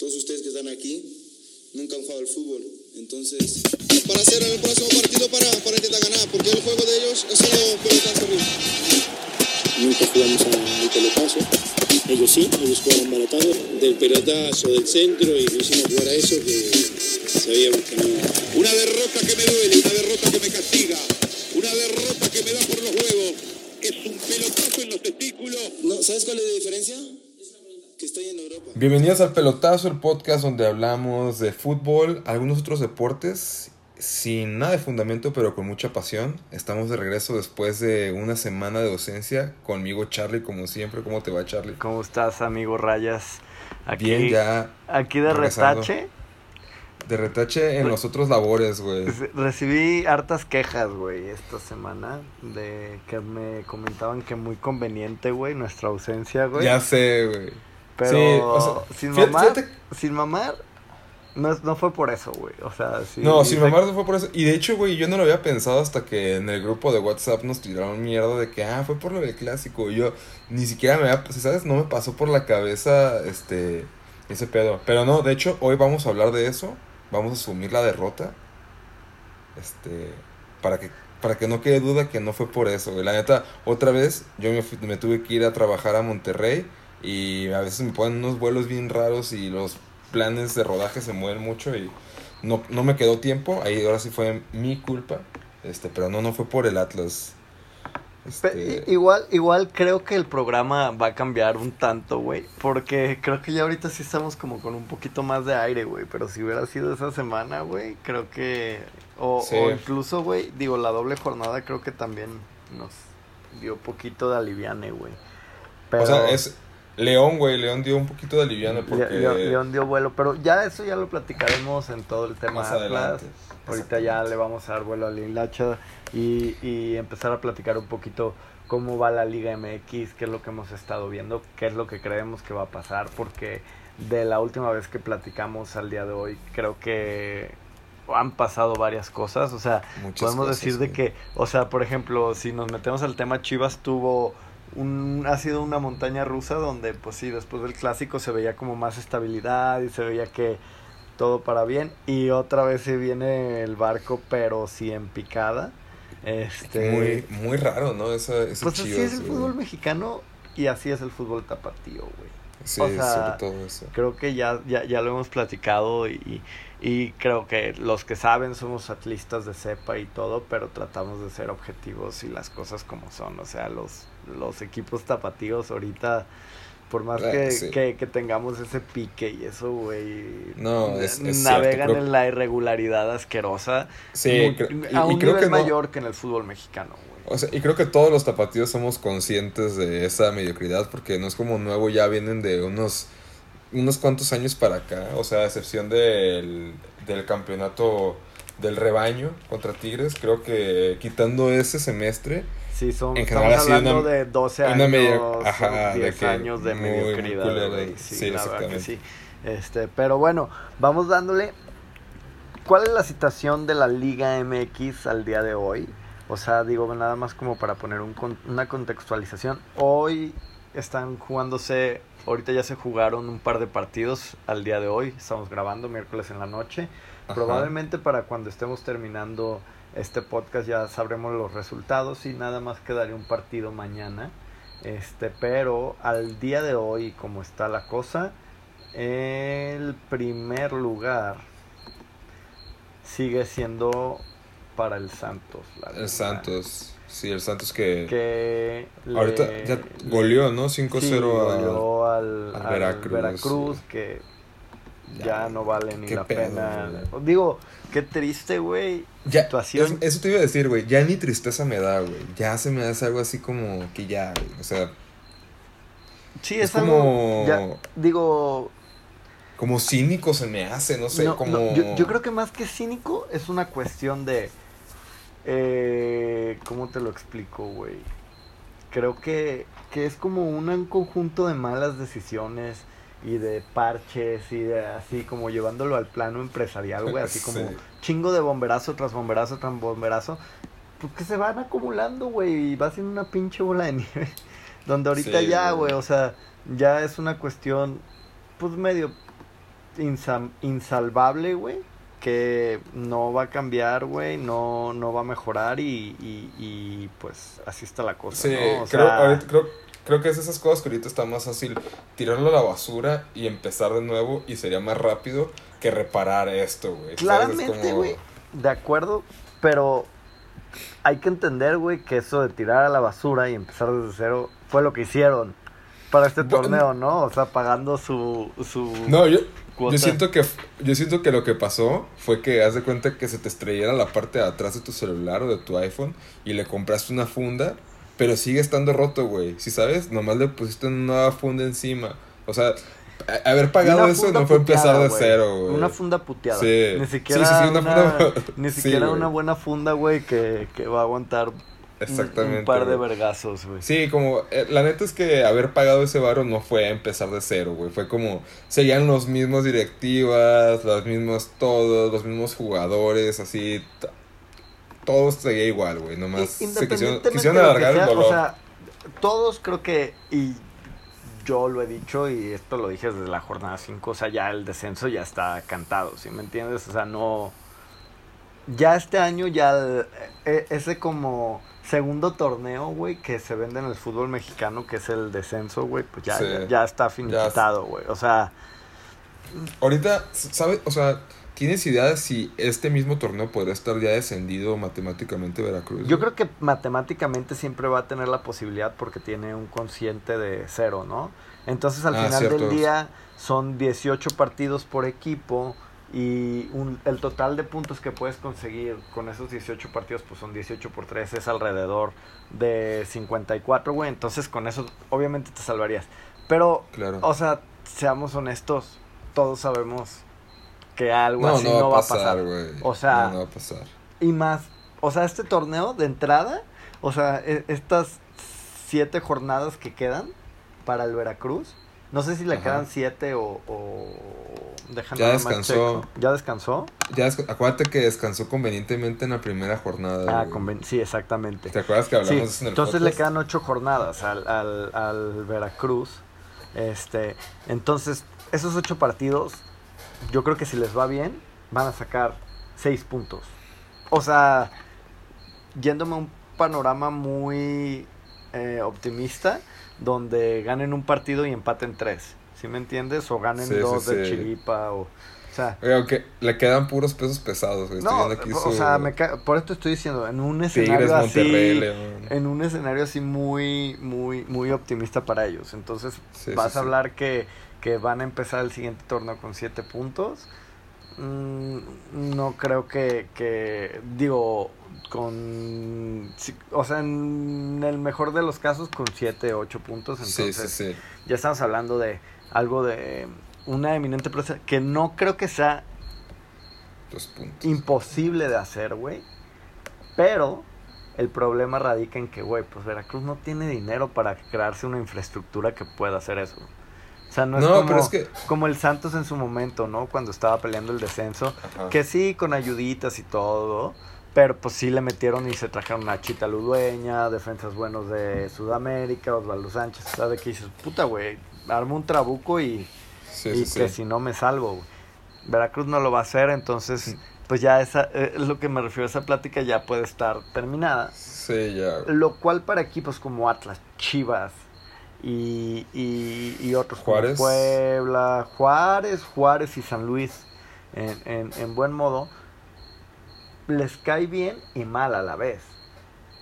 Todos ustedes que están aquí nunca han jugado al fútbol. Entonces, para hacer el próximo partido para, para intentar ganar, porque el juego de ellos es solo pelotazo Nunca jugamos al pelotazo. Ellos sí, ellos jugaron pelotazo. Del pelotazo, del centro, y lo hicimos jugar a eso que sabíamos que no. Una derrota que me duele, una derrota que me castiga, una derrota que me da por los huevos. Es un pelotazo en los testículos. No, ¿Sabes cuál es la diferencia? Que estoy en Europa. Bienvenidos al Pelotazo, el podcast donde hablamos de fútbol, algunos otros deportes, sin nada de fundamento, pero con mucha pasión. Estamos de regreso después de una semana de docencia. Conmigo, Charlie, como siempre. ¿Cómo te va, Charlie? ¿Cómo estás, amigo Rayas? Aquí, Bien, ya. Aquí de regresando. retache. De retache en los otros labores, güey. Re- Recibí hartas quejas, güey, esta semana de que me comentaban que muy conveniente, güey, nuestra ausencia, güey. Ya sé, güey. Pero Sí, o sea, sin fíjate- mamar, fíjate- sin mamar, no, no fue por eso, güey. O sea, sí. No, sin mamar no fue por eso. Y de hecho, güey, yo no lo había pensado hasta que en el grupo de WhatsApp nos tiraron mierda de que, ah, fue por lo del clásico. Y yo ni siquiera me había, ¿sabes? No me pasó por la cabeza, este, ese pedo. Pero no, de hecho, hoy vamos a hablar de eso. Vamos a asumir la derrota. Este, para que, para que no quede duda que no fue por eso, güey. La neta, otra vez, yo me, fui- me tuve que ir a trabajar a Monterrey. Y a veces me ponen unos vuelos bien raros y los planes de rodaje se mueven mucho y no, no me quedó tiempo, ahí ahora sí fue mi culpa, este, pero no, no fue por el Atlas. Este, Igual, igual creo que el programa va a cambiar un tanto, güey. Porque creo que ya ahorita sí estamos como con un poquito más de aire, güey. Pero si hubiera sido esa semana, güey, creo que... O, Sí. o incluso, güey, digo, la doble jornada creo que también nos dio poquito de aliviane, güey. Pero... O sea, es León, güey, León dio un poquito de aliviano Le- porque... Le- León dio vuelo, pero ya eso ya lo platicaremos en todo el tema Más Atlas. adelante. Ahorita ya le vamos a dar vuelo a la hilacha y, y empezar a platicar un poquito cómo va la Liga MX, qué es lo que hemos estado viendo, qué es lo que creemos que va a pasar, porque de la última vez que platicamos al día de hoy, creo que han pasado varias cosas, o sea, Muchas podemos cosas, decir de que, o sea, por ejemplo, si nos metemos al tema Chivas tuvo un ha sido una montaña rusa donde pues sí, después del clásico se veía como más estabilidad y se veía que todo para bien y otra vez se viene el barco pero sí en picada. Este Muy, muy raro, ¿no? Esa, ese pues así es el güey. fútbol mexicano y así es el fútbol tapatío, güey. Sí, o sea, sobre todo eso. Creo que ya, ya, ya lo hemos platicado y, y creo que los que saben somos atlistas de cepa y todo, pero tratamos de ser objetivos y las cosas como son. O sea, los, los equipos tapatíos ahorita, por más Ah, que, sí. que, que tengamos ese pique y eso, güey, No, es- es navegan cierto, creo- en la irregularidad asquerosa Sí, y- a y un creo nivel que no- mayor que en el fútbol mexicano, güey. O sea, y creo que todos los tapatíos somos conscientes de esa mediocridad porque no es como nuevo, ya vienen de unos unos cuantos años para acá, o sea, a excepción del, del campeonato del rebaño contra Tigres, creo que quitando ese semestre, Sí, son, En estamos general ha sido hablando una- de 12 una años, medio- ajá, o de 10 que años de muy, muy mediocridad, culero, güey. Sí, sí, la verdad que exactamente. sí. Este, pero bueno, vamos dándole. ¿Cuál es la situación de la Liga MX al día de hoy? O sea, digo, nada más como para poner un una contextualización. Hoy están jugándose, ahorita ya se jugaron un par de partidos al día de hoy. Estamos grabando miércoles en la noche. Ajá. Probablemente para cuando estemos terminando este podcast ya sabremos los resultados y nada más quedaría un partido mañana. Este, pero al día de hoy, como está la cosa, el primer lugar sigue siendo para el Santos. la el. Santos, sí, el Santos que, Que ahorita le- ya le- goleó, ¿no? 5-0 Sí, al, al al Veracruz, que Ya, ya, no vale ni la pena. güey. Digo, qué triste, güey. Ya, situación. es- eso te iba a decir, güey. Ya ni tristeza me da, güey. Ya se me hace algo así como que ya, güey. O sea, Sí, Es es, algo, como- ya, digo, como cínico se me hace, no sé, no, como. no, yo, yo creo que más que cínico es una cuestión de, eh, ¿cómo te lo explico, güey? Creo que, que es como un conjunto de malas decisiones y de parches y de así como llevándolo al plano empresarial, güey, así como Sí. chingo de bomberazo tras bomberazo tras bomberazo, pues que se van acumulando, güey, y va siendo una pinche bola de nieve. Donde ahorita Sí, ya, güey. o sea, ya es una cuestión, pues medio insalvable, güey, que no va a cambiar, güey, no, no va a mejorar y, y, y, pues así está la cosa, Sí, ¿no? O creo, sea, ahorita- creo, creo que es esas cosas que ahorita está más fácil tirarlo a la basura y empezar de nuevo y sería más rápido que reparar esto, güey. Claramente, como- güey, de acuerdo, pero hay que entender, güey, que eso de tirar a la basura y empezar desde cero fue lo que hicieron para este Bueno. torneo, ¿no? O sea, pagando su... su No, yo, yo siento que yo siento que lo que pasó fue que haz de cuenta que se te estrellara la parte de atrás de tu celular o de tu iPhone y le compraste una funda, pero sigue estando roto, güey. Si sabes, nomás le pusiste una nueva funda encima. O sea, haber pagado eso no fue empezar de cero, güey. Una funda puteada. Sí. Ni Sí, siquiera, sí, sí, una una, funda- ni siquiera una buena funda, güey, que, que va a aguantar un- Exactamente. un par de vergazos, güey. Sí, como, eh, la neta es que haber pagado ese varo no fue empezar de cero, güey. Fue como, seguían los mismos directivas, los mismos todos, los mismos jugadores, así. T- Todo seguía igual, güey. Nomás se quisieron, Independientemente quisieron de lo que alargar sea, el dolor. O sea, todos creo que, y yo lo he dicho y esto lo dije desde la jornada 5, o sea, ya el descenso ya está cantado, ¿sí me entiendes? O sea, no... Ya este año ya el- e- ese como segundo torneo, güey, que se vende en el fútbol mexicano, que es el descenso, güey, pues ya, Sí. ya, ya está finiquitado, güey. O sea, Ahorita, ¿sabes? O sea, ¿tienes idea de si este mismo torneo podría estar ya descendido matemáticamente Veracruz? Yo creo que matemáticamente siempre va a tener la posibilidad porque tiene un consciente de cero, ¿no? Entonces al Ah, final cierto. del día son 18 partidos por equipo y un- el total de puntos que puedes conseguir con esos 18 partidos pues son 18 por 3, es alrededor de 54, güey. Entonces con eso obviamente te salvarías. Pero, Claro. o sea, seamos honestos, todos sabemos que algo no, así no, va a pasar. O sea, No, no va a pasar. y más, o sea, este torneo de entrada, o sea, e- estas siete jornadas que quedan para el Veracruz, no sé si le Ajá. quedan siete o... o déjame Ya descansó. ¿Ya descansó? Ya, acuérdate que descansó convenientemente en la primera jornada. Ah, sí, exactamente. ¿Te acuerdas que hablamos Sí, de eso en el entonces le quedan ocho jornadas al, al, al Veracruz. Este, entonces, esos ocho partidos, yo creo que si les va bien, van a sacar seis puntos. O sea, yéndome a un panorama muy eh, optimista, donde ganen un partido y empaten tres. ¿Sí me entiendes? O ganen Sí, sí, dos de sí. chiripa o... O sea, Oye, le quedan puros pesos pesados, güey. No, aquí o su sea, me ca- por esto estoy diciendo, en un escenario así, León. en un escenario así muy, muy, muy optimista para ellos. Entonces, Sí, vas sí, a sí. hablar que, que van a empezar el siguiente torneo con siete puntos. Mm, no creo que, que, digo, con, sí, o sea, en el mejor de los casos con siete, ocho puntos. Sí, Entonces, sí, sí. ya estamos hablando de algo de una eminente prosa que no creo que sea Dos puntos. imposible de hacer, güey. Pero el problema radica en que, güey, pues Veracruz no tiene dinero para crearse una infraestructura que pueda hacer eso. O sea, no es, No, como, pero es que- como el Santos en su momento, ¿no? Cuando estaba peleando el descenso. Ajá. Que sí, con ayuditas y todo. Pero pues sí le metieron y se trajeron a Chita Ludueña, defensas buenos de Sudamérica, Osvaldo Sánchez. ¿Sabes qué dices? Puta, güey, armo un trabuco y Sí, y sí, que sí. si no me salvo. güey. Veracruz no lo va a hacer, entonces pues ya esa eh, lo que me refiero, esa plática ya puede estar terminada. Sí, ya. güey. Lo cual para equipos como Atlas, Chivas y, y, y otros Juárez. como Puebla, Juárez, Juárez y San Luis en, en, en buen modo, les cae bien y mal a la vez.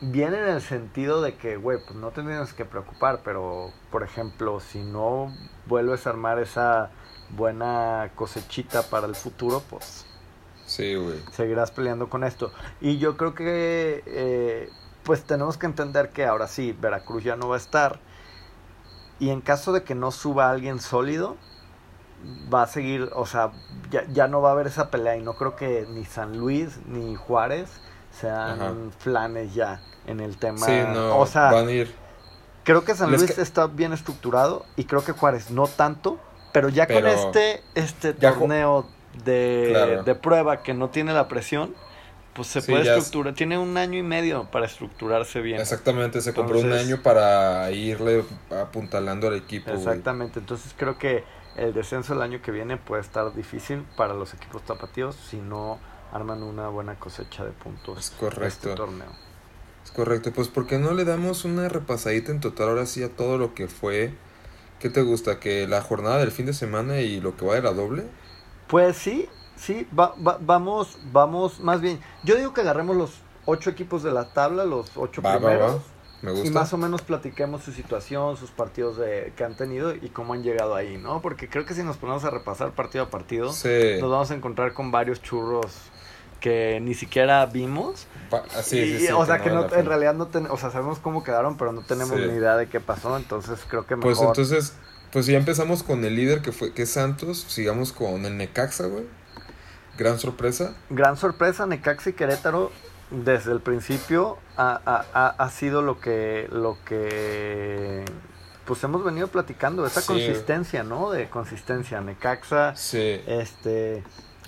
Bien en el sentido de que, güey, pues no te tienes que preocupar, pero, por ejemplo, si no vuelves a armar esa buena cosechita para el futuro, pues Sí, güey. seguirás peleando con esto. Y yo creo que, eh, pues tenemos que entender que ahora sí, Veracruz ya no va a estar. Y en caso de que no suba alguien sólido, va a seguir, o sea, ya, ya no va a haber esa pelea. Y no creo que ni San Luis ni Juárez sean Ajá. flanes ya en el tema. Sí, no. o sea, van a ir. creo que San Les Luis ca- está bien estructurado y creo que Juárez no tanto. Pero ya Pero- con este, este torneo de, Claro. de prueba que no tiene la presión, pues se Sí, puede es- estructurar. Tiene un año y medio para estructurarse bien. Exactamente, se compró un año para irle apuntalando al equipo, güey. Exactamente. Entonces creo que el descenso el año que viene puede estar difícil para los equipos tapatíos si no arman una buena cosecha de puntos Es correcto. este torneo. Es correcto, pues ¿por qué no le damos una repasadita en total ahora sí a todo lo que fue? ¿Qué te gusta? ¿Que la jornada del fin de semana y lo que va de la doble? Pues sí, sí, va- va- vamos, vamos, más bien, yo digo que agarremos los ocho equipos de la tabla, los ocho Va, primeros. Me gusta. Y más o menos platiquemos su situación, sus partidos de, que han tenido y cómo han llegado ahí, ¿no? Porque creo que si nos ponemos a repasar partido a partido, Sí. nos vamos a encontrar con varios churros que ni siquiera vimos. Pa- sí, Y, sí, sí, o sea, que no, en realidad no tenemos, o sea, sabemos cómo quedaron, pero no tenemos ni idea de qué pasó, entonces creo que mejor. Pues entonces, pues ya empezamos con el líder que fue que es Santos, sigamos con el Necaxa, güey. Gran sorpresa. Gran sorpresa, Necaxa y Querétaro desde el principio ha, ha- ha- sido lo que, lo que pues hemos venido platicando, esa Sí. consistencia, ¿no? De consistencia. Necaxa, Sí. este,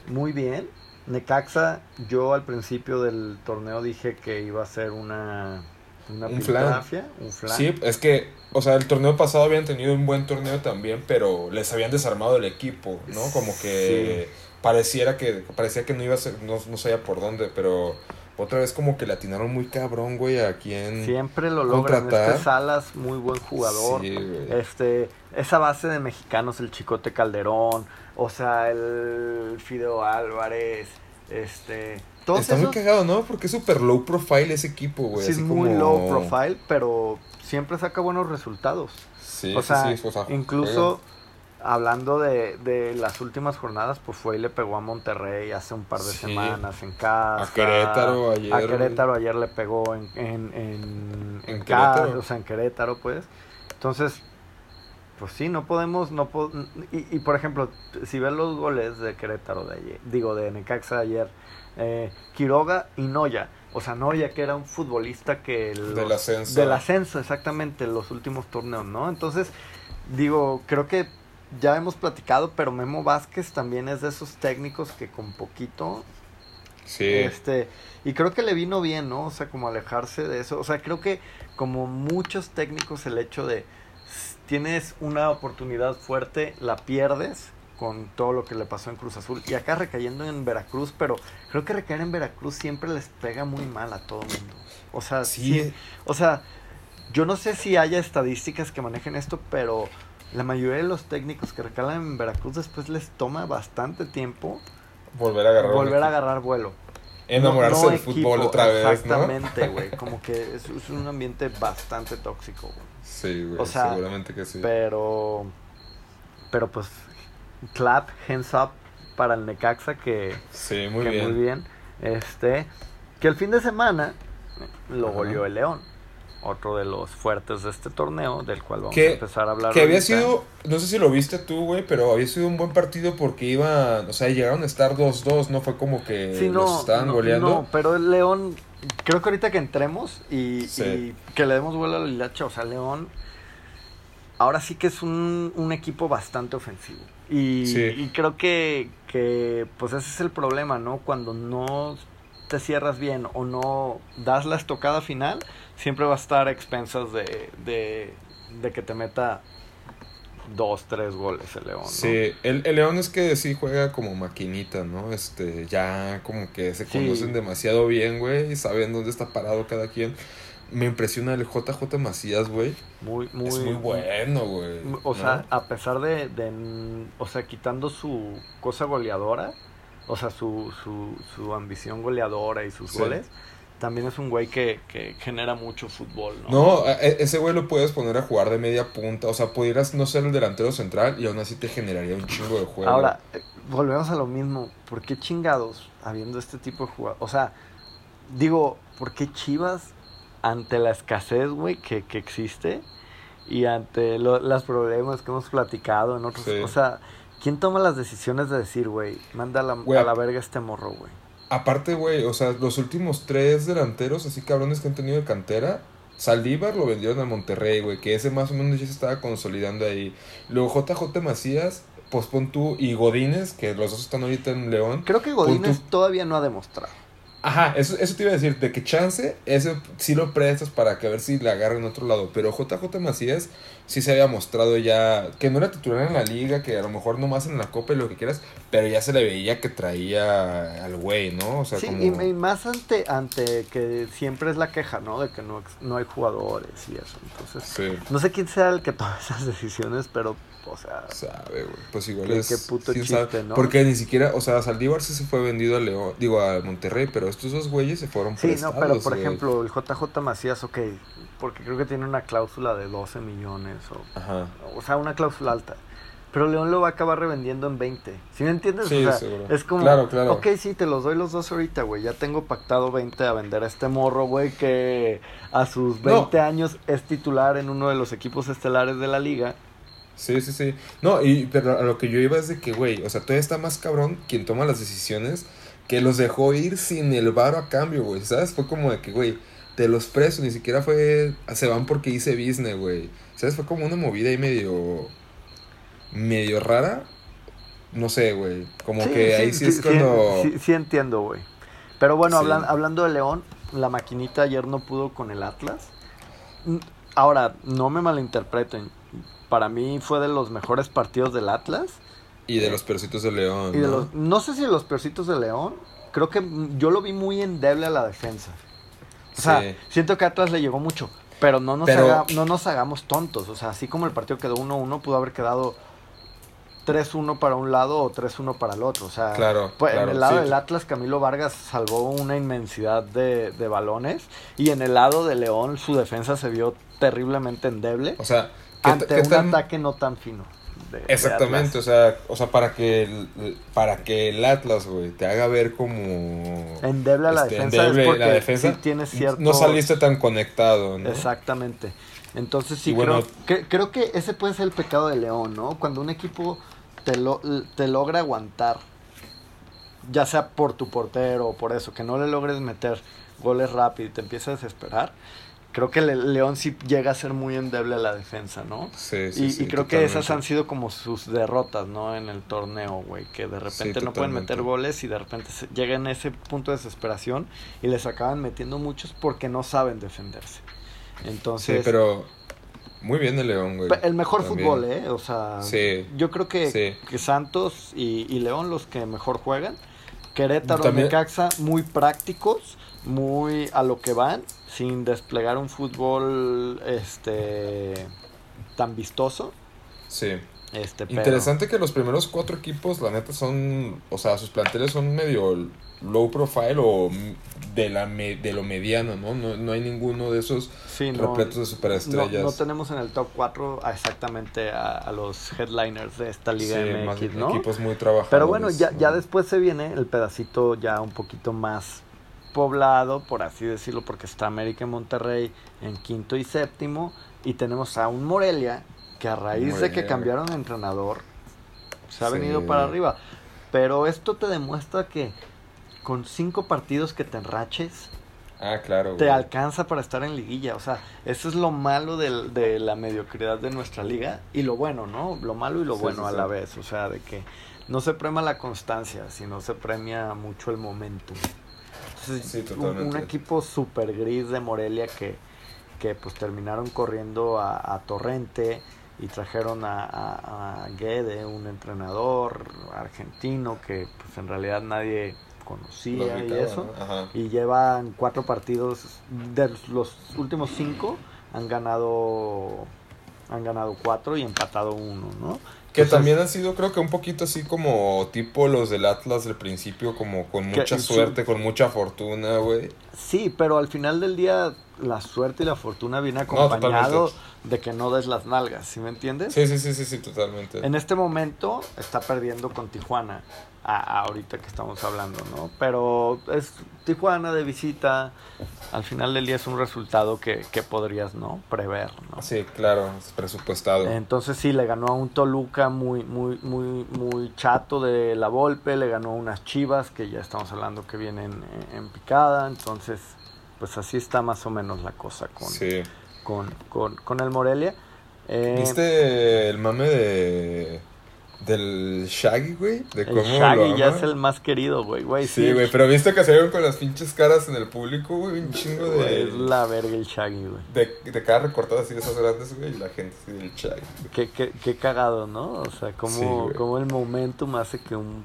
muy bien. Necaxa, yo al principio del torneo dije que iba a ser una, una Un flan. un flan. Sí, es que, o sea, el torneo pasado habían tenido un buen torneo también, pero les habían desarmado el equipo, ¿no? Como que pareciera que parecía que no iba a ser, no, no sabía por dónde, pero otra vez como que le atinaron muy cabrón, güey, a quien Siempre lo logran. Contratar. Este Salas, muy buen jugador. Sí. Este, esa base de mexicanos, el Chicote Calderón, o sea, el Fideo Álvarez, este, todos Está muy cagado, ¿no? Porque es súper low profile ese equipo, güey. sí es muy como- low profile, pero siempre saca buenos resultados. Sí, o sí, sea, sí, o sea, incluso hablando de, de las últimas jornadas, pues fue y le pegó a Monterrey hace un par de Sí. semanas en casa. A Querétaro ayer. A Querétaro ayer le pegó en, en, en, casa, Querétaro. o sea, en Querétaro, pues. Entonces, pues sí, no podemos, no po- y, y por ejemplo, si ves los goles de Querétaro de ayer, digo, de Necaxa de ayer, eh, Quiroga y Noya. O sea, Noya que era un futbolista que... Del ascenso. Del ascenso, exactamente, los últimos torneos, ¿no? Entonces, digo, creo que ya hemos platicado, pero Memo Vázquez también es de esos técnicos que con poquito Sí. este, y creo que le vino bien, ¿no? O sea, como alejarse de eso. O sea, creo que como muchos técnicos el hecho de tienes una oportunidad fuerte, la pierdes con todo lo que le pasó en Cruz Azul. Y acá recayendo en Veracruz, pero creo que recaer en Veracruz siempre les pega muy mal a todo mundo. O sea, Sí. sí, o sea, yo no sé si haya estadísticas que manejen esto, pero la mayoría de los técnicos que recalan en Veracruz después les toma bastante tiempo Volver a agarrar. volver a agarrar vuelo. Enamorarse No- no del fútbol otra vez. Exactamente, güey. Como que es, es un ambiente bastante tóxico, güey. Sí, güey, O sea, seguramente que sí. Pero, pero pues, clap, hands up para el Necaxa que, Sí, muy que bien. muy bien. Este, que el fin de semana lo Ajá. goleó el León. Otro de los fuertes de este torneo, del cual vamos Que- a empezar a hablar. Que había ahorita. sido, no sé si lo viste tú, güey, pero había sido un buen partido porque iban, o sea, llegaron a estar 2-2, no fue como que Sí, no, los estaban no, goleando. no, pero el León, creo que ahorita que entremos y, Sí. y que le demos vuelo a la hilacha, o sea, León, ahora sí que es un, un equipo bastante ofensivo. Y, Sí. y creo que, que, pues ese es el problema, ¿no? Cuando no te cierras bien o no das la estocada final, siempre va a estar a expensas de, de, de que te meta dos, tres goles el León. ¿no? Sí, el, el León es que sí juega como maquinita, ¿no? Este, ya como que se Sí. conocen demasiado bien, güey, y saben dónde está parado cada quien. Me impresiona el JJ Macías, güey. Muy, muy, Es muy bueno, güey. O ¿no? sea, a pesar de, de, o sea, quitando su cosa goleadora, o sea, su, su, su ambición goleadora y sus Sí. goles, también es un güey que, que genera mucho fútbol, ¿no? No, a- e- ese güey lo puedes poner a jugar de media punta. O sea, pudieras no ser el delantero central y aún así te generaría un chingo de juego. Ahora, eh, volvemos a lo mismo. ¿Por qué chingados habiendo este tipo de jugadores? O sea, digo, ¿por qué Chivas ante la escasez, güey, que, que existe y ante lo- los problemas que hemos platicado en otros... Sí. O sea, ¿quién toma las decisiones de decir, güey, manda a la, a la verga este morro, güey? Aparte, güey, o sea, los últimos tres delanteros así cabrones que han tenido de cantera. Saldívar lo vendieron a Monterrey, güey, que ese más o menos ya se estaba consolidando ahí. Luego JJ Macías, pues pon tú, y Godínez, que los dos están ahorita en León. Creo que Godínez tú- todavía no ha demostrado. Ajá, eso, eso te iba a decir, de que chance, ese sí lo prestas para que a ver si le agarren en otro lado. Pero JJ Macías, sí se había mostrado ya que no era titular en la liga, que a lo mejor no más en la copa y lo que quieras, pero ya se le veía que traía al güey, ¿no? O sea, sí, como... y, y más ante, ante que siempre es la queja, ¿no? De que no, no hay jugadores y eso. Entonces, Sí. no sé quién sea el que toma esas decisiones, pero, o sea, Sabe, güey. Pues igual Qué- es. qué puto chiste, sabe. ¿no? Porque ni siquiera, o sea, Saldívar sí se fue vendido a León, digo a Monterrey, pero estos dos güeyes se fueron sí, no, pero por güey. ejemplo, el JJ Macías, ok, porque creo que tiene una cláusula de 12 millones o, Ajá. o sea, una cláusula alta. Pero León lo va a acabar revendiendo en 20. ¿Sí me entiendes? Sí, o sea, seguro. es como, Claro, claro. ok, sí, te los doy los dos ahorita, güey. Ya tengo pactado 20 a vender a este morro, güey, que a sus 20 años es titular en uno de los equipos estelares de la liga. Sí, sí, sí. No, y pero a lo que yo iba es de que, güey, o sea, todavía está más cabrón quien toma las decisiones que los dejó ir sin el varo a cambio, güey. ¿Sabes? Fue como de que, güey, te los preso, ni siquiera fue. Se van porque hice business, güey. ¿Sabes? Fue como una movida ahí medio. medio rara. No sé, güey. Como que ahí sí, es cuando. Sí, sí entiendo, güey. Pero bueno, Sí. hablan- hablando de León, la maquinita ayer no pudo con el Atlas. Ahora, no me malinterpreten. Para mí fue de los mejores partidos del Atlas. Y de los percitos de León. Y de ¿no? los, no sé si de los peorcitos de León. Creo que yo lo vi muy endeble a la defensa. O sea, Sí. siento que Atlas le llegó mucho. Pero no nos, Pero- haga- no nos hagamos tontos. O sea, así como el partido quedó 1-1, pudo haber quedado 3-1 para un lado o 3-1 para el otro. O sea, Claro, pues, claro, en el lado sí. del Atlas, Camilo Vargas salvó una inmensidad de, de balones. Y en el lado de León, su defensa se vio terriblemente endeble O sea, ¿qué, ante un tan- ataque no tan fino. de- de Exactamente, o sea, o sea, para que el, para que el Atlas, güey, te haga ver como Endeble a la este, defensa endeble es porque la defensa, sí tiene cierto... no saliste tan conectado, ¿no? Exactamente. Entonces sí, bueno- creo, que, creo que ese puede ser el pecado de León, ¿no? Cuando un equipo te, lo, te logra aguantar, ya sea por tu portero o por eso, que no le logres meter goles rápido y te empieza a desesperar, creo que el León sí llega a ser muy endeble a la defensa, ¿no? Sí, sí, y, sí, y creo que esas han sido como sus derrotas, ¿no? En el torneo, güey. Que de repente Sí, no pueden meter goles y de repente se, llegan a ese punto de desesperación y les acaban metiendo muchos porque no saben defenderse. Entonces, Sí, pero muy bien el León, güey. el mejor también. fútbol, ¿eh? O sea, Sí. yo creo que, que Santos y, y León los que mejor juegan. Querétaro, Necaxa, muy prácticos, muy a lo que van, sin desplegar un fútbol este tan vistoso. Sí. Este, pero- Interesante que los primeros cuatro equipos, la neta, son, o sea, sus planteles son medio low profile o de, la me- de lo mediano, ¿no? ¿no? No hay ninguno de esos Sí, no, repletos de superestrellas. no tenemos en el top 4 a exactamente a, a los headliners de esta Liga Sí, más MX, ¿no? equipos muy trabajadores. Pero bueno, ya, ya después se viene el pedacito ya un poquito más poblado, por así decirlo, porque está América y Monterrey en quinto y séptimo, y tenemos a un Morelia que a raíz de que cambiaron de entrenador se ha Sí. venido para arriba. Pero esto te demuestra que con cinco partidos que te enraches, Ah, claro. te güey. alcanza para estar en liguilla. O sea, eso es lo malo de, la mediocridad de nuestra liga y lo bueno, ¿no? Lo malo y lo Sí, bueno sí, a la vez. O sea, de que no se premia la constancia, sino se premia mucho el momentum. Entonces, Sí, un- equipo super gris de Morelia que, que pues terminaron corriendo a, a Torrente y trajeron a, a, a Guede, un entrenador argentino que pues en realidad nadie conocía y eso. y llevan cuatro partidos de los últimos cinco han ganado han ganado cuatro y empatado uno no Que Entonces, también han sido, creo que un poquito así como tipo los del Atlas del principio, como con mucha su- suerte, con mucha fortuna, güey. sí pero al final del día la suerte y la fortuna viene acompañado de que no des las nalgas ¿sí me entiendes? Sí, sí, sí, sí, sí, totalmente. En este momento está perdiendo con Tijuana, a- ahorita que estamos hablando, ¿no? Pero es Tijuana de visita, al final del día es un resultado que, que podrías, ¿no? Prever, ¿no? Sí, claro, es presupuestado. Entonces sí, le ganó a un Toluca muy, muy, muy, muy chato de la Volpe, le ganó a unas Chivas que ya estamos hablando que vienen en, en picada, entonces pues así está más o menos la cosa con, Sí. con, con, con el Morelia. Eh, ¿Viste el mame de del Shaggy, güey. De El cómo Shaggy lo ya es el más querido, güey. güey Sí, güey, pero viste que se vieron con las pinches caras en el público, güey, un chingo Güey, de... Es la verga el Shaggy, güey. De, de cara recortada así de esas grandes, güey, y la gente así del Shaggy. Qué, qué, qué cagado, ¿no? O sea, Sí, cómo, güey. cómo el momentum hace que un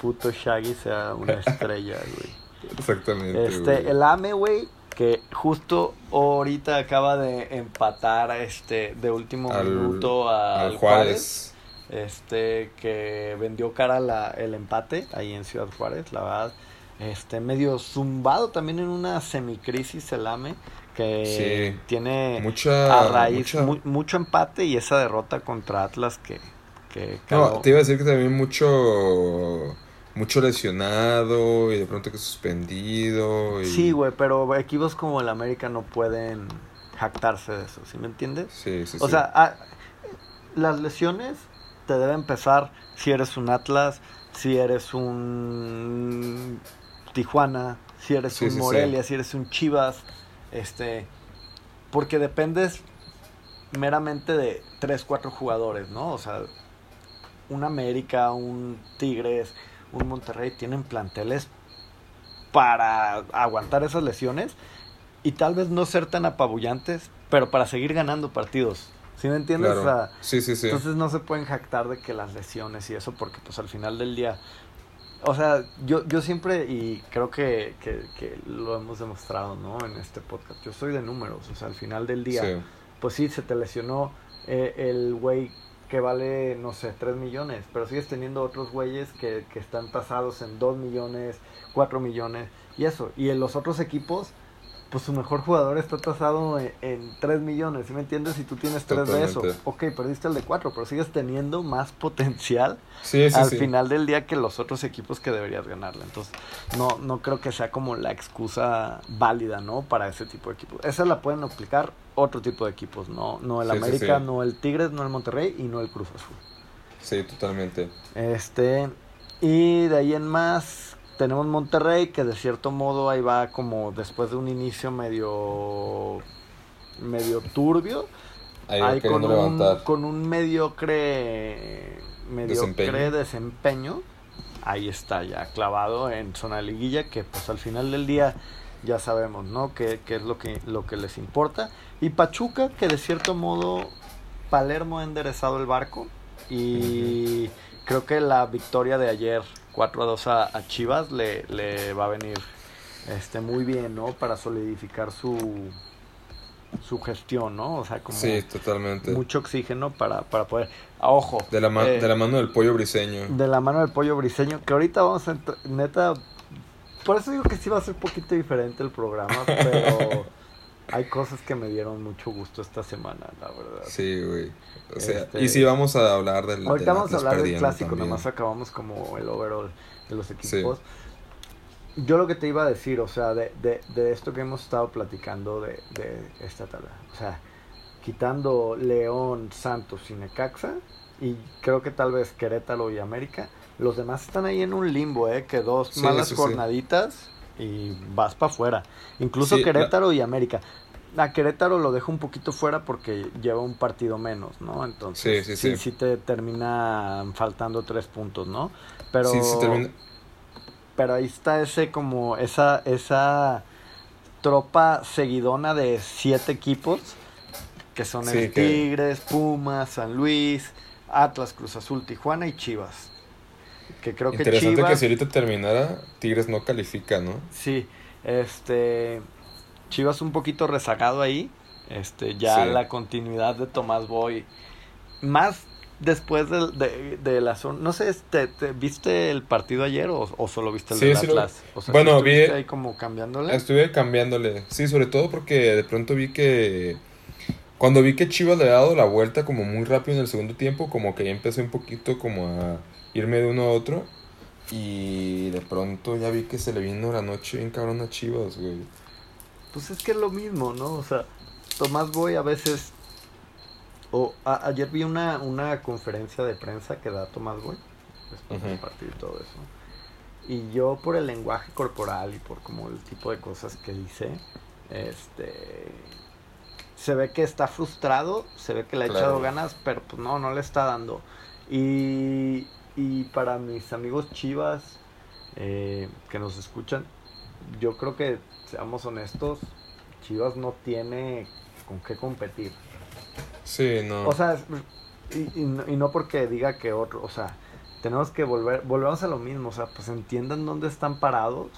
puto Shaggy sea una estrella, güey. Exactamente, Este, güey. el AME, güey, que justo ahorita acaba de empatar este de último Al- minuto al, al Juárez. Juárez. Este, que vendió cara la, el empate ahí en Ciudad Juárez, la verdad. Este, medio zumbado también en una semicrisis el AME, que Sí. tiene Mucha... a raíz mucha- mu- mucho empate y esa derrota contra Atlas que, que No, te iba a decir que también mucho... Mucho lesionado y de pronto que suspendido. Y... Sí, güey, pero equipos como el América no pueden jactarse de eso, ¿sí me entiendes? Sí, sí, O sí. sea, ah, las lesiones te deben empezar si eres un Atlas, si eres un Tijuana, si eres Sí, un sí, sí. Morelia, si eres un Chivas, este, porque dependes meramente de tres, cuatro jugadores, ¿no? O sea, un América, un Tigres, un Monterrey tienen planteles para aguantar esas lesiones y tal vez no ser tan apabullantes, pero para seguir ganando partidos. ¿Sí me entiendes? Claro. O sea, sí, sí, sí. entonces no se pueden jactar de que las lesiones y eso, porque pues al final del día, o sea, yo, yo siempre, y creo que, que, que lo hemos demostrado, ¿no? En este podcast, yo soy de números, o sea, al final del día, Sí. pues sí, se te lesionó eh, el güey que vale, no sé, 3 millones, pero sigues teniendo otros güeyes que, que están tasados en 2 millones, 4 millones, y eso, y en los otros equipos, pues su mejor jugador está tasado en, en 3 millones, ¿sí me entiendes? Si tú tienes 3 de eso, Totalmente. ok, perdiste el de 4, pero sigues teniendo más potencial Sí, sí, al sí. final del día que los otros equipos que deberías ganarle. Entonces, no, no creo que sea como la excusa válida, ¿no? Para ese tipo de equipos. Esa la pueden aplicar otro tipo de equipos, no, no el América, no el Tigres, no el Monterrey y no el Cruz Azul. Sí, totalmente. Este, y de ahí en más tenemos Monterrey que de cierto modo ahí va como después de un inicio medio medio turbio, Ahí ahí con un, con un mediocre mediocre Desempeño. desempeño. Ahí está ya clavado en zona de liguilla que pues al final del día ya sabemos, ¿no? Que, que es lo que, lo que les importa. Y Pachuca, que de cierto modo Palermo ha enderezado el barco. Y creo que la victoria de ayer, 4 a 2 a, a Chivas, le, le va a venir este, muy bien, ¿no? Para solidificar su, su gestión, ¿no? O sea, como Sí, totalmente. mucho oxígeno para, para poder... ojo. De la, eh, de la mano del pollo briseño. de la mano del pollo briseño, que ahorita vamos a neta, por eso digo que sí va a ser un poquito diferente el programa, pero hay cosas que me dieron mucho gusto esta semana, la verdad. Sí, güey. O sea, Este- y sí vamos a hablar del ahorita del vamos a hablar del clásico, también. nomás acabamos como el overall de los equipos. Yo lo que te iba a decir, o sea, de, de, de esto que hemos estado platicando de, de esta tabla, o sea, quitando León, Santos y Necaxa, y creo que tal vez Querétaro y América, los demás están ahí en un limbo, ¿eh? Que dos Sí, malas sí. Y vas para afuera. Incluso Sí, la- Querétaro y América. A Querétaro lo dejo un poquito fuera porque lleva un partido menos, ¿no? Entonces, Sí, sí, sí. te termina faltando tres puntos, ¿no? Pero, Sí, sí, termina- pero ahí está ese como esa esa tropa seguidona de siete equipos que son Sí, el que- Tigres, Pumas, San Luis, Atlas, Cruz Azul, Tijuana y Chivas. Que creo que Interesante Chivas que si ahorita terminara, Tigres no califica, ¿no? Sí, este Chivas un poquito rezagado ahí. Este, ya Sí. la continuidad de Tomás Boy. Más después del- de, de la zona. No sé, este, te- ¿viste el partido ayer o, o solo viste el Sí, del sí lo- Atlas? O sea, Bueno, ¿sí estuviste vi- ahí como cambiándole. Estuve cambiándole. Sí, sobre todo porque de pronto vi que. Cuando vi que Chivas le había dado la vuelta como muy rápido en el segundo tiempo, como que ya empecé un poquito como a irme de uno a otro. Y de pronto ya vi que se le vino la noche bien cabrón a Chivas, güey. Pues es que es lo mismo, ¿no? O sea, Tomás Boy a veces. O ayer vi una, una conferencia de prensa que da Tomás Boy después del Ujú. partido y todo eso. Y yo por el lenguaje corporal y por como el tipo de cosas que dice, este se ve que está frustrado, se ve que le ha Claro. echado ganas, pero pues no, no le está dando. Y, y para mis amigos chivas eh, que nos escuchan, yo creo que, seamos honestos, Chivas no tiene con qué competir. Sí, no. O sea, y, y no, y no porque diga que otro, o sea, tenemos que volver, volvemos a lo mismo, o sea, pues entiendan dónde están parados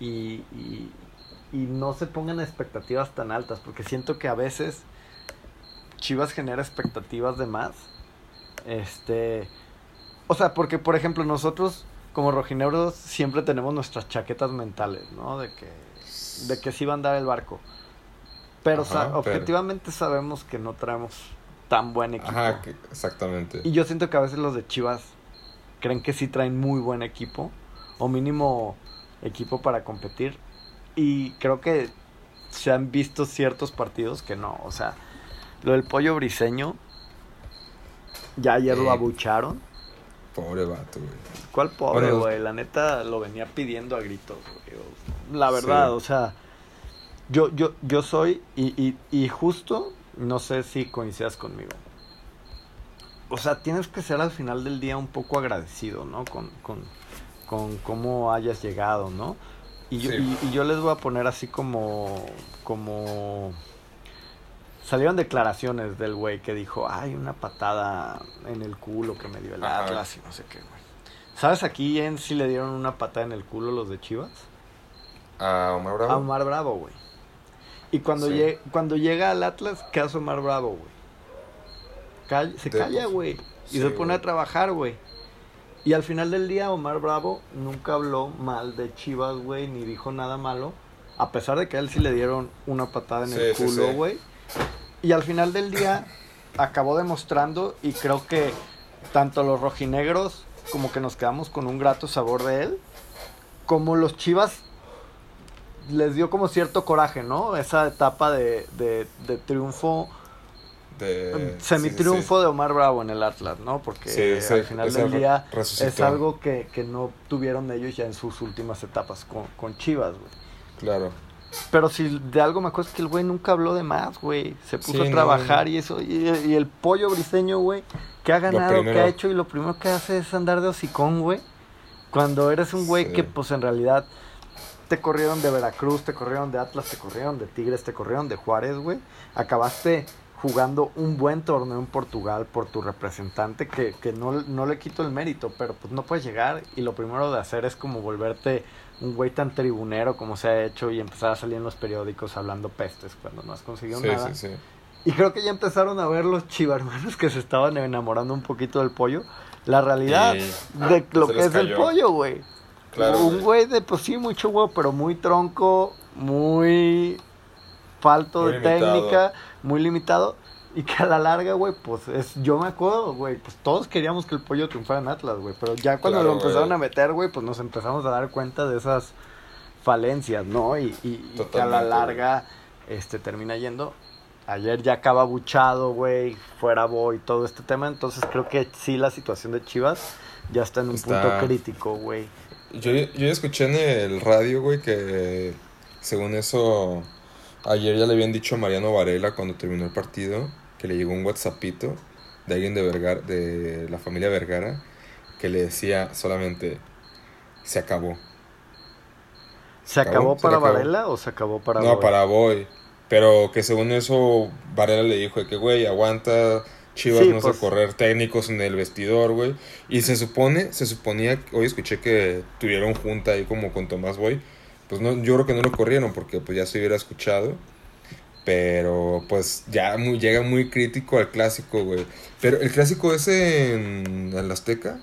y, y, y no se pongan expectativas tan altas, porque siento que a veces Chivas genera expectativas de más. Este, o sea, porque por ejemplo nosotros como rojineuros siempre tenemos nuestras chaquetas mentales, ¿no? De que, de que sí va a andar el barco. Pero, Ajá, sa- pero- objetivamente sabemos que no traemos tan buen equipo. Ajá, que- exactamente. Y yo siento que a veces los de Chivas creen que sí traen muy buen equipo, o mínimo equipo para competir. Y creo que se han visto ciertos partidos que no. O sea, lo del pollo briseño, ya ayer lo abucharon. Pobre vato, güey. ¿Cuál pobre, Bueno, güey? La neta lo venía pidiendo a gritos, güey. La verdad, Sí. o sea, yo, yo, yo soy, y, y, y justo, no sé si coincidas conmigo. O sea, tienes que ser al final del día un poco agradecido, ¿no? Con, con, con cómo hayas llegado, ¿no? Y yo, Sí. y, y yo les voy a poner así como, como... Salieron declaraciones del güey que dijo, ay, una patada en el culo que me dio el Ajá. Atlas y no sé qué, güey. ¿Sabes aquí en si le dieron una patada en el culo los de Chivas? A Omar Bravo. A Omar Bravo, güey. Y cuando, Sí. lle- cuando llega al Atlas, ¿qué hace Omar Bravo, güey? Call- se De- calla, güey. Y sí, se pone a trabajar, güey. Y al final del día, Omar Bravo nunca habló mal de Chivas, güey, ni dijo nada malo. A pesar de que a él sí le dieron una patada en el Sí, culo, güey. Y al final del día acabó demostrando y creo que tanto los rojinegros como que nos quedamos con un grato sabor de él, como los Chivas les dio como cierto coraje, ¿no? Esa etapa de, de, de triunfo, De... semitriunfo de Omar Bravo en el Atlas, ¿no? Porque Sí, ese- al final del día resucitó. es algo que, que no tuvieron ellos ya en sus últimas etapas con, con Chivas, güey. Claro. Pero si de algo me acuerdo es que el güey nunca habló de más, güey. Se puso Sí, a trabajar no. y eso. Y, y el pollo briseño, güey, que ha ganado, que ha hecho y lo primero que hace es andar de hocicón, güey. Cuando eres un güey Sí. que, pues en realidad, te corrieron de Veracruz, te corrieron de Atlas, te corrieron de Tigres, te corrieron de Juárez, güey. Acabaste jugando un buen torneo en Portugal por tu representante, que, que no, no le quito el mérito, pero pues no puedes llegar y lo primero de hacer es como volverte un güey tan tribunero como se ha hecho y empezar a salir en los periódicos hablando pestes cuando no has conseguido Sí, nada. sí, sí. Y creo que ya empezaron a ver los chivarmanos que se estaban enamorando un poquito del pollo. La realidad Y de lo se que es el pollo, güey. Claro, un güey. güey de, pues sí, mucho huevo, pero muy tronco, muy falto Muy de limitado. técnica, muy limitado. Y que a la larga, güey, pues es, yo me acuerdo, güey, pues todos queríamos que el pollo triunfara en Atlas, güey. Pero ya cuando Claro, lo empezaron a meter, güey, pues nos empezamos a dar cuenta de esas falencias, ¿no? Y, y- y que a la larga este termina yendo. Ayer ya acaba buchado, güey, fuera boy, todo este tema. Entonces creo que sí la situación de Chivas ya está en un Está- punto crítico, güey. Yo, yo escuché en el radio, güey, que según eso, ayer ya le habían dicho a Mariano Varela cuando terminó el partido que le llegó un WhatsAppito de alguien de Vergara, de la familia Vergara, que le decía solamente, se acabó. ¿Se acabó, para. Varela o se acabó para no, Boy? para Boy. Pero que según eso, Varela le dijo de que, güey, aguanta, Chivas Sí, no pues. sé correr técnicos en el vestidor, güey. Y se supone, se suponía, hoy escuché que tuvieron junta ahí como con Tomás Boy. Pues no, yo creo que no lo corrieron porque pues ya se hubiera escuchado. Pero pues ya muy, llega muy crítico al clásico, güey. Pero el clásico ese en el Azteca.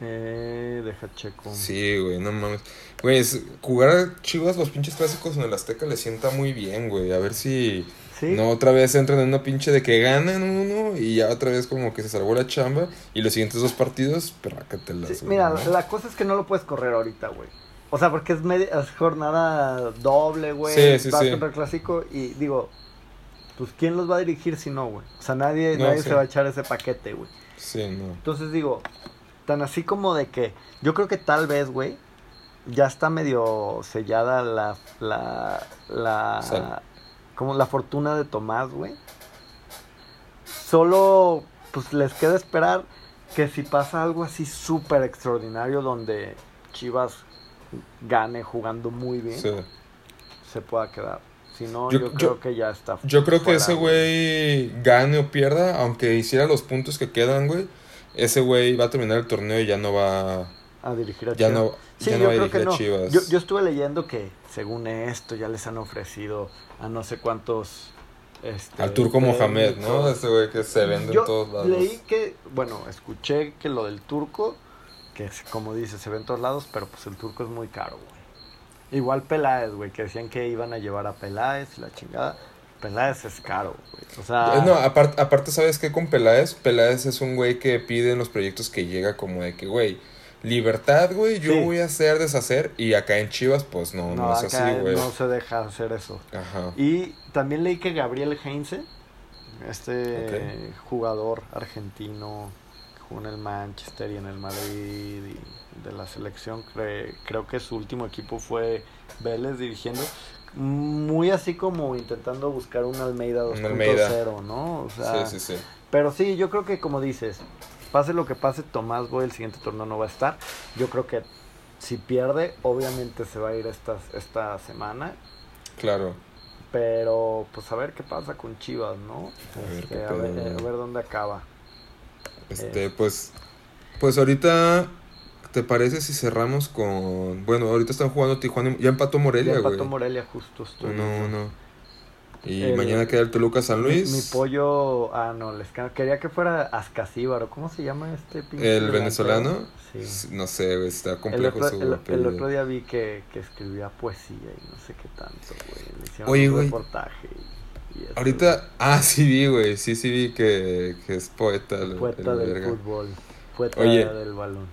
Eh, deja checo. Sí, güey, no mames. Güey, es- jugar a Chivas los pinches clásicos en el Azteca le sienta muy bien, güey. A ver si Sí. no otra vez entran en una pinche de que ganan uno y ya otra vez como que se salvó la chamba y los siguientes dos partidos, perrácatelas, Sí, güey, mira, ¿no? la cosa es que no lo puedes correr ahorita, güey. O sea, porque es, media, es jornada doble, güey. Sí, sí, vas sí. contra el clásico y digo, pues ¿quién los va a dirigir si no, güey? O sea, nadie, No, nadie sí. se va a echar ese paquete, güey. Sí, no. Entonces digo, tan así como de que yo creo que tal vez, güey, ya está medio sellada la la la Sal. como la fortuna de Tomás, güey. Solo pues les queda esperar que si pasa algo así súper extraordinario donde Chivas gane jugando muy bien, Sí. se pueda quedar. Si no, Yo- yo, yo- creo que ya está. Yo creo que ese güey gane o pierda, aunque hiciera los puntos que quedan, güey. Ese güey va a terminar el torneo y ya no va. a dirigir a Ya Chivas. no, Sí, ya no yo va a a no. Chivas. Yo, yo estuve leyendo que según esto ya les han ofrecido a no sé cuántos. Este, Al turco Mohamed, ¿no? Ese güey que se vende Yo en todos lados. leí que, bueno, escuché que lo del turco, que es, como dice, se ve en todos lados, pero pues el turco es muy caro, güey. Igual Peláez, güey, que decían que iban a llevar a Peláez y la chingada. Peláez es caro, güey. O sea, Eh, No, aparte, aparte, ¿sabes qué? Con Peláez, Peláez es un güey que pide en los proyectos que llega como de que, güey, libertad, güey, yo Sí. voy a hacer, deshacer. Y acá en Chivas, pues no, no, no, es acá así, güey. no se deja hacer eso. Ajá. Y también leí que Gabriel Heinze, este jugador argentino jugó en el Manchester y en el Madrid y de la selección, cre- creo que su último equipo fue Vélez dirigiendo. Muy así como intentando buscar un Almeida 2.0, Un Almeida. ¿no? O sea, sí, sí, sí. Pero sí, yo creo que como dices, pase lo que pase, Tomás Boy el siguiente torneo no va a estar. Yo creo que si pierde, obviamente se va a ir esta, esta semana. Claro. Pero pues a ver qué pasa con Chivas, ¿no? A ver Este, qué a, ver, a ver dónde acaba. Este, pues, pues ahorita, ¿te parece si cerramos con, bueno, ahorita están jugando Tijuana, ya empató Morelia, Ya güey. empató Morelia justo. estoy viendo. uno. Y El- mañana queda el Toluca San Luis. mi pollo, ah no, les quería que fuera Ascasíbaro, ¿cómo se llama este pinche El venezolano. Sí. No sé, está El complejo otro, su el- el otro día vi que, que escribía poesía y no sé qué tanto, güey. Le hicieron Oye, un reportaje. Ahorita, ah, sí vi, güey, sí, sí vi que, que es poeta. el- Poeta el del verga. fútbol, poeta Oye. del balón.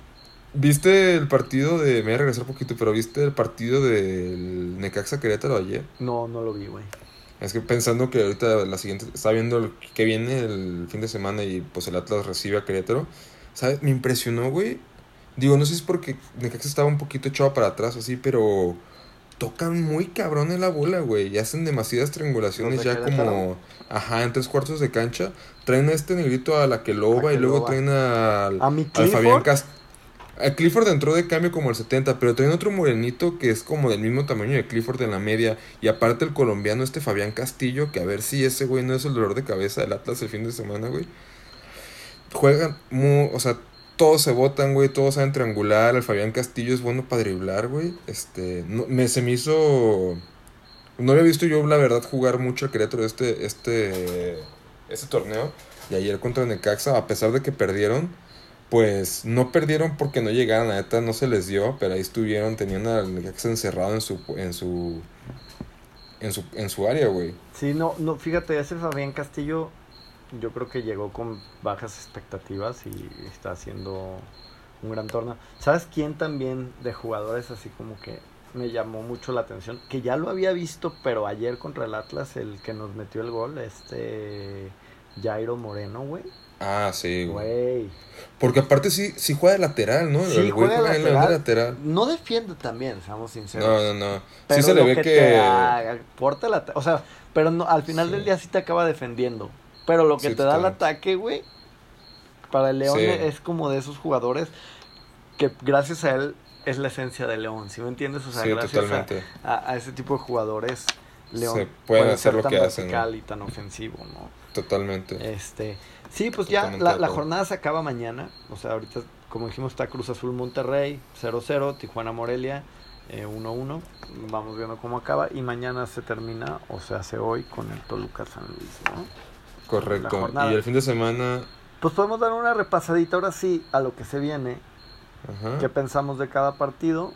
¿Viste el partido de, me voy a regresar un poquito, pero viste el partido del Necaxa Querétaro ayer? No, no lo vi, güey. Es que pensando que ahorita la siguiente, está viendo que viene el fin de semana y pues el Atlas recibe a Querétaro, ¿sabes? Me impresionó, güey. Digo, no sé si es porque Necaxa estaba un poquito echado para atrás así, pero tocan muy cabrón en la bola, güey. Y hacen demasiadas triangulaciones ¿Los de ya como, ajá, en tres cuartos de cancha. Traen a este negrito a la que loba y luego traen al, ¿A mi al? Fabián Cast a Clifford entró de cambio como el 70, pero traen otro morenito que es como del mismo tamaño de Clifford en la media. Y aparte el colombiano este Fabián Castillo, que a ver si ese güey no es el dolor de cabeza del Atlas el fin de semana, güey. Juegan, mu- o sea, todos se botan, güey, todos saben triangular. El Fabián Castillo es bueno para driblar, güey. Este, no, me, se me hizo... No había visto yo, la verdad, jugar mucho a Querétaro este, este, este torneo. Y ayer contra Necaxa, a pesar de que perdieron, pues no perdieron porque no llegaron, la neta no se les dio, pero ahí estuvieron, tenían al Necaxa encerrado en su, en su, en su, en su área, güey. Sí, no, no, fíjate, ese Fabián Castillo yo creo que llegó con bajas expectativas y está haciendo un gran torneo. ¿Sabes quién también de jugadores así como que me llamó mucho la atención? Que ya lo había visto, pero ayer contra el Atlas, el que nos metió el gol, este Jairo Moreno, güey. Ah, sí, güey. Porque aparte sí, sí juega de lateral, ¿no? Sí, el güey juega la lateral. de lateral. No defiende también, seamos sinceros. No, no, no. Pero Sí se le ve que, que... te aporta el ata- O sea, pero no, al final Sí. del día sí te acaba defendiendo. Pero lo que Sí, te da el ataque, güey, para el León Sí. es como de esos jugadores que gracias a él es la esencia de León. ¿Sí me entiendes? O sea, Sí, gracias a, a- a ese tipo de jugadores, León Se pueden puede hacer ser lo tan que hacen, y tan ofensivo, ¿no? Totalmente. Este, sí, pues ya la, la jornada se acaba mañana. O sea, ahorita, como dijimos, está Cruz Azul Monterrey 0-0, Tijuana Morelia eh, 1-1. Vamos viendo cómo acaba. Y mañana se termina, o se hace hoy, con el Toluca San Luis, ¿no? Correcto. Y el fin de semana... Pues podemos dar una repasadita ahora sí a lo que se viene, Ajá. qué pensamos de cada partido.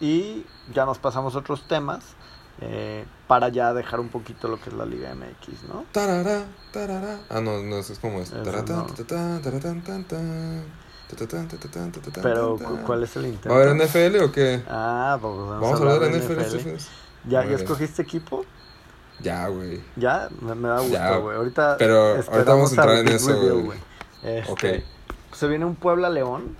Y ya nos pasamos a otros temas. eh, para ya dejar un poquito lo que es la Liga MX, ¿no? Tarara, tarara. Ah, no, no, es como es. Pero. ¿cuál es el intento? ¿Va a haber NFL o qué? Ah, pues vamos, Vamos a hablar de NFL. NFL este ¿Ya, ¿Ya escogiste equipo? Ya, güey. Ya, me, me da gusto, güey. Ahorita, pero ahorita vamos a entrar en eso, güey. Este, Ok. Se viene un Puebla León.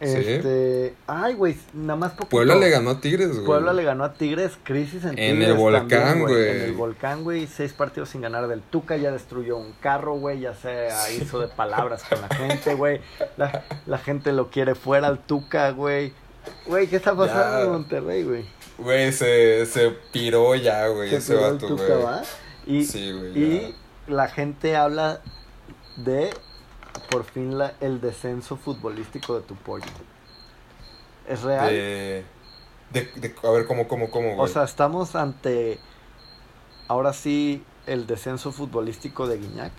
Este, ay, güey, nada más poquito. Puebla le ganó a Tigres, güey. Puebla le ganó a Tigres, crisis en En Tigres el volcán, güey. En el volcán, güey, seis partidos sin ganar del Tuca, ya destruyó un carro, güey, ya se hizo de palabras con la gente, güey. La, la gente lo quiere fuera al Tuca, güey. Güey, ¿qué está pasando Ya. en Monterrey, güey? Güey, se, se piró ya, güey, ese vato, güey. ¿va? Y, Sí, güey, y la gente habla de, por fin, la, el descenso futbolístico de tu pollo. ¿Es real? De, de, de- a ver, ¿cómo, cómo, cómo, güey? O sea, estamos ante, ahora sí, el descenso futbolístico de Guiñac.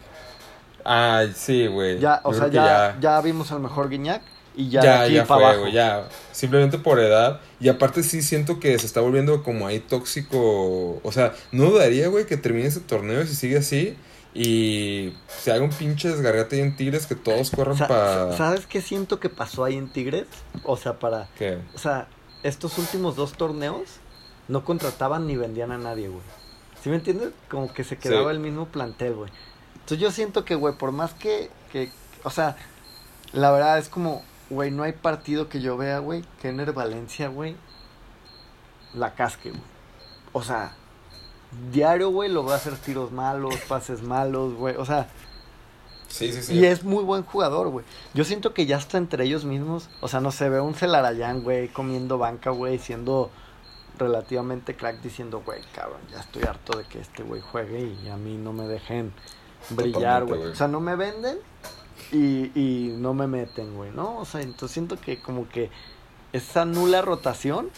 Ay, sí, güey. Ya, o Yo sea, que ya, ya vimos al mejor Guiñac y ya, ya, de aquí ya para fue, abajo. ya. Simplemente por edad. Y aparte sí siento que se está volviendo como ahí tóxico. O sea, no dudaría, güey, que termine ese torneo si sigue así. Y se haga un pinche desgargate ahí en Tigres que todos corran Sa- para... ¿Sabes qué siento que pasó ahí en Tigres? O sea, para, ¿Qué? o sea, estos últimos dos torneos no contrataban ni vendían a nadie, güey. ¿Sí me entiendes? Como que se quedaba Sí. el mismo plantel, güey. Entonces yo siento que, güey, por más que, que, o sea, la verdad es como, güey, no hay partido que yo vea, güey, que Ener Valencia, güey, la casque, güey. O sea, diario, güey, lo va a hacer tiros malos, pases malos, güey. O sea, Sí, sí, sí. y es muy buen jugador, güey. Yo siento que ya está entre ellos mismos. O sea, no se ve un Celarayán, güey, comiendo banca, güey, siendo relativamente crack, diciendo, güey, cabrón, ya estoy harto de que este güey juegue y a mí no me dejen brillar, güey. O sea, no me venden y, y no me meten, güey, ¿no? O sea, entonces siento que como que esa nula rotación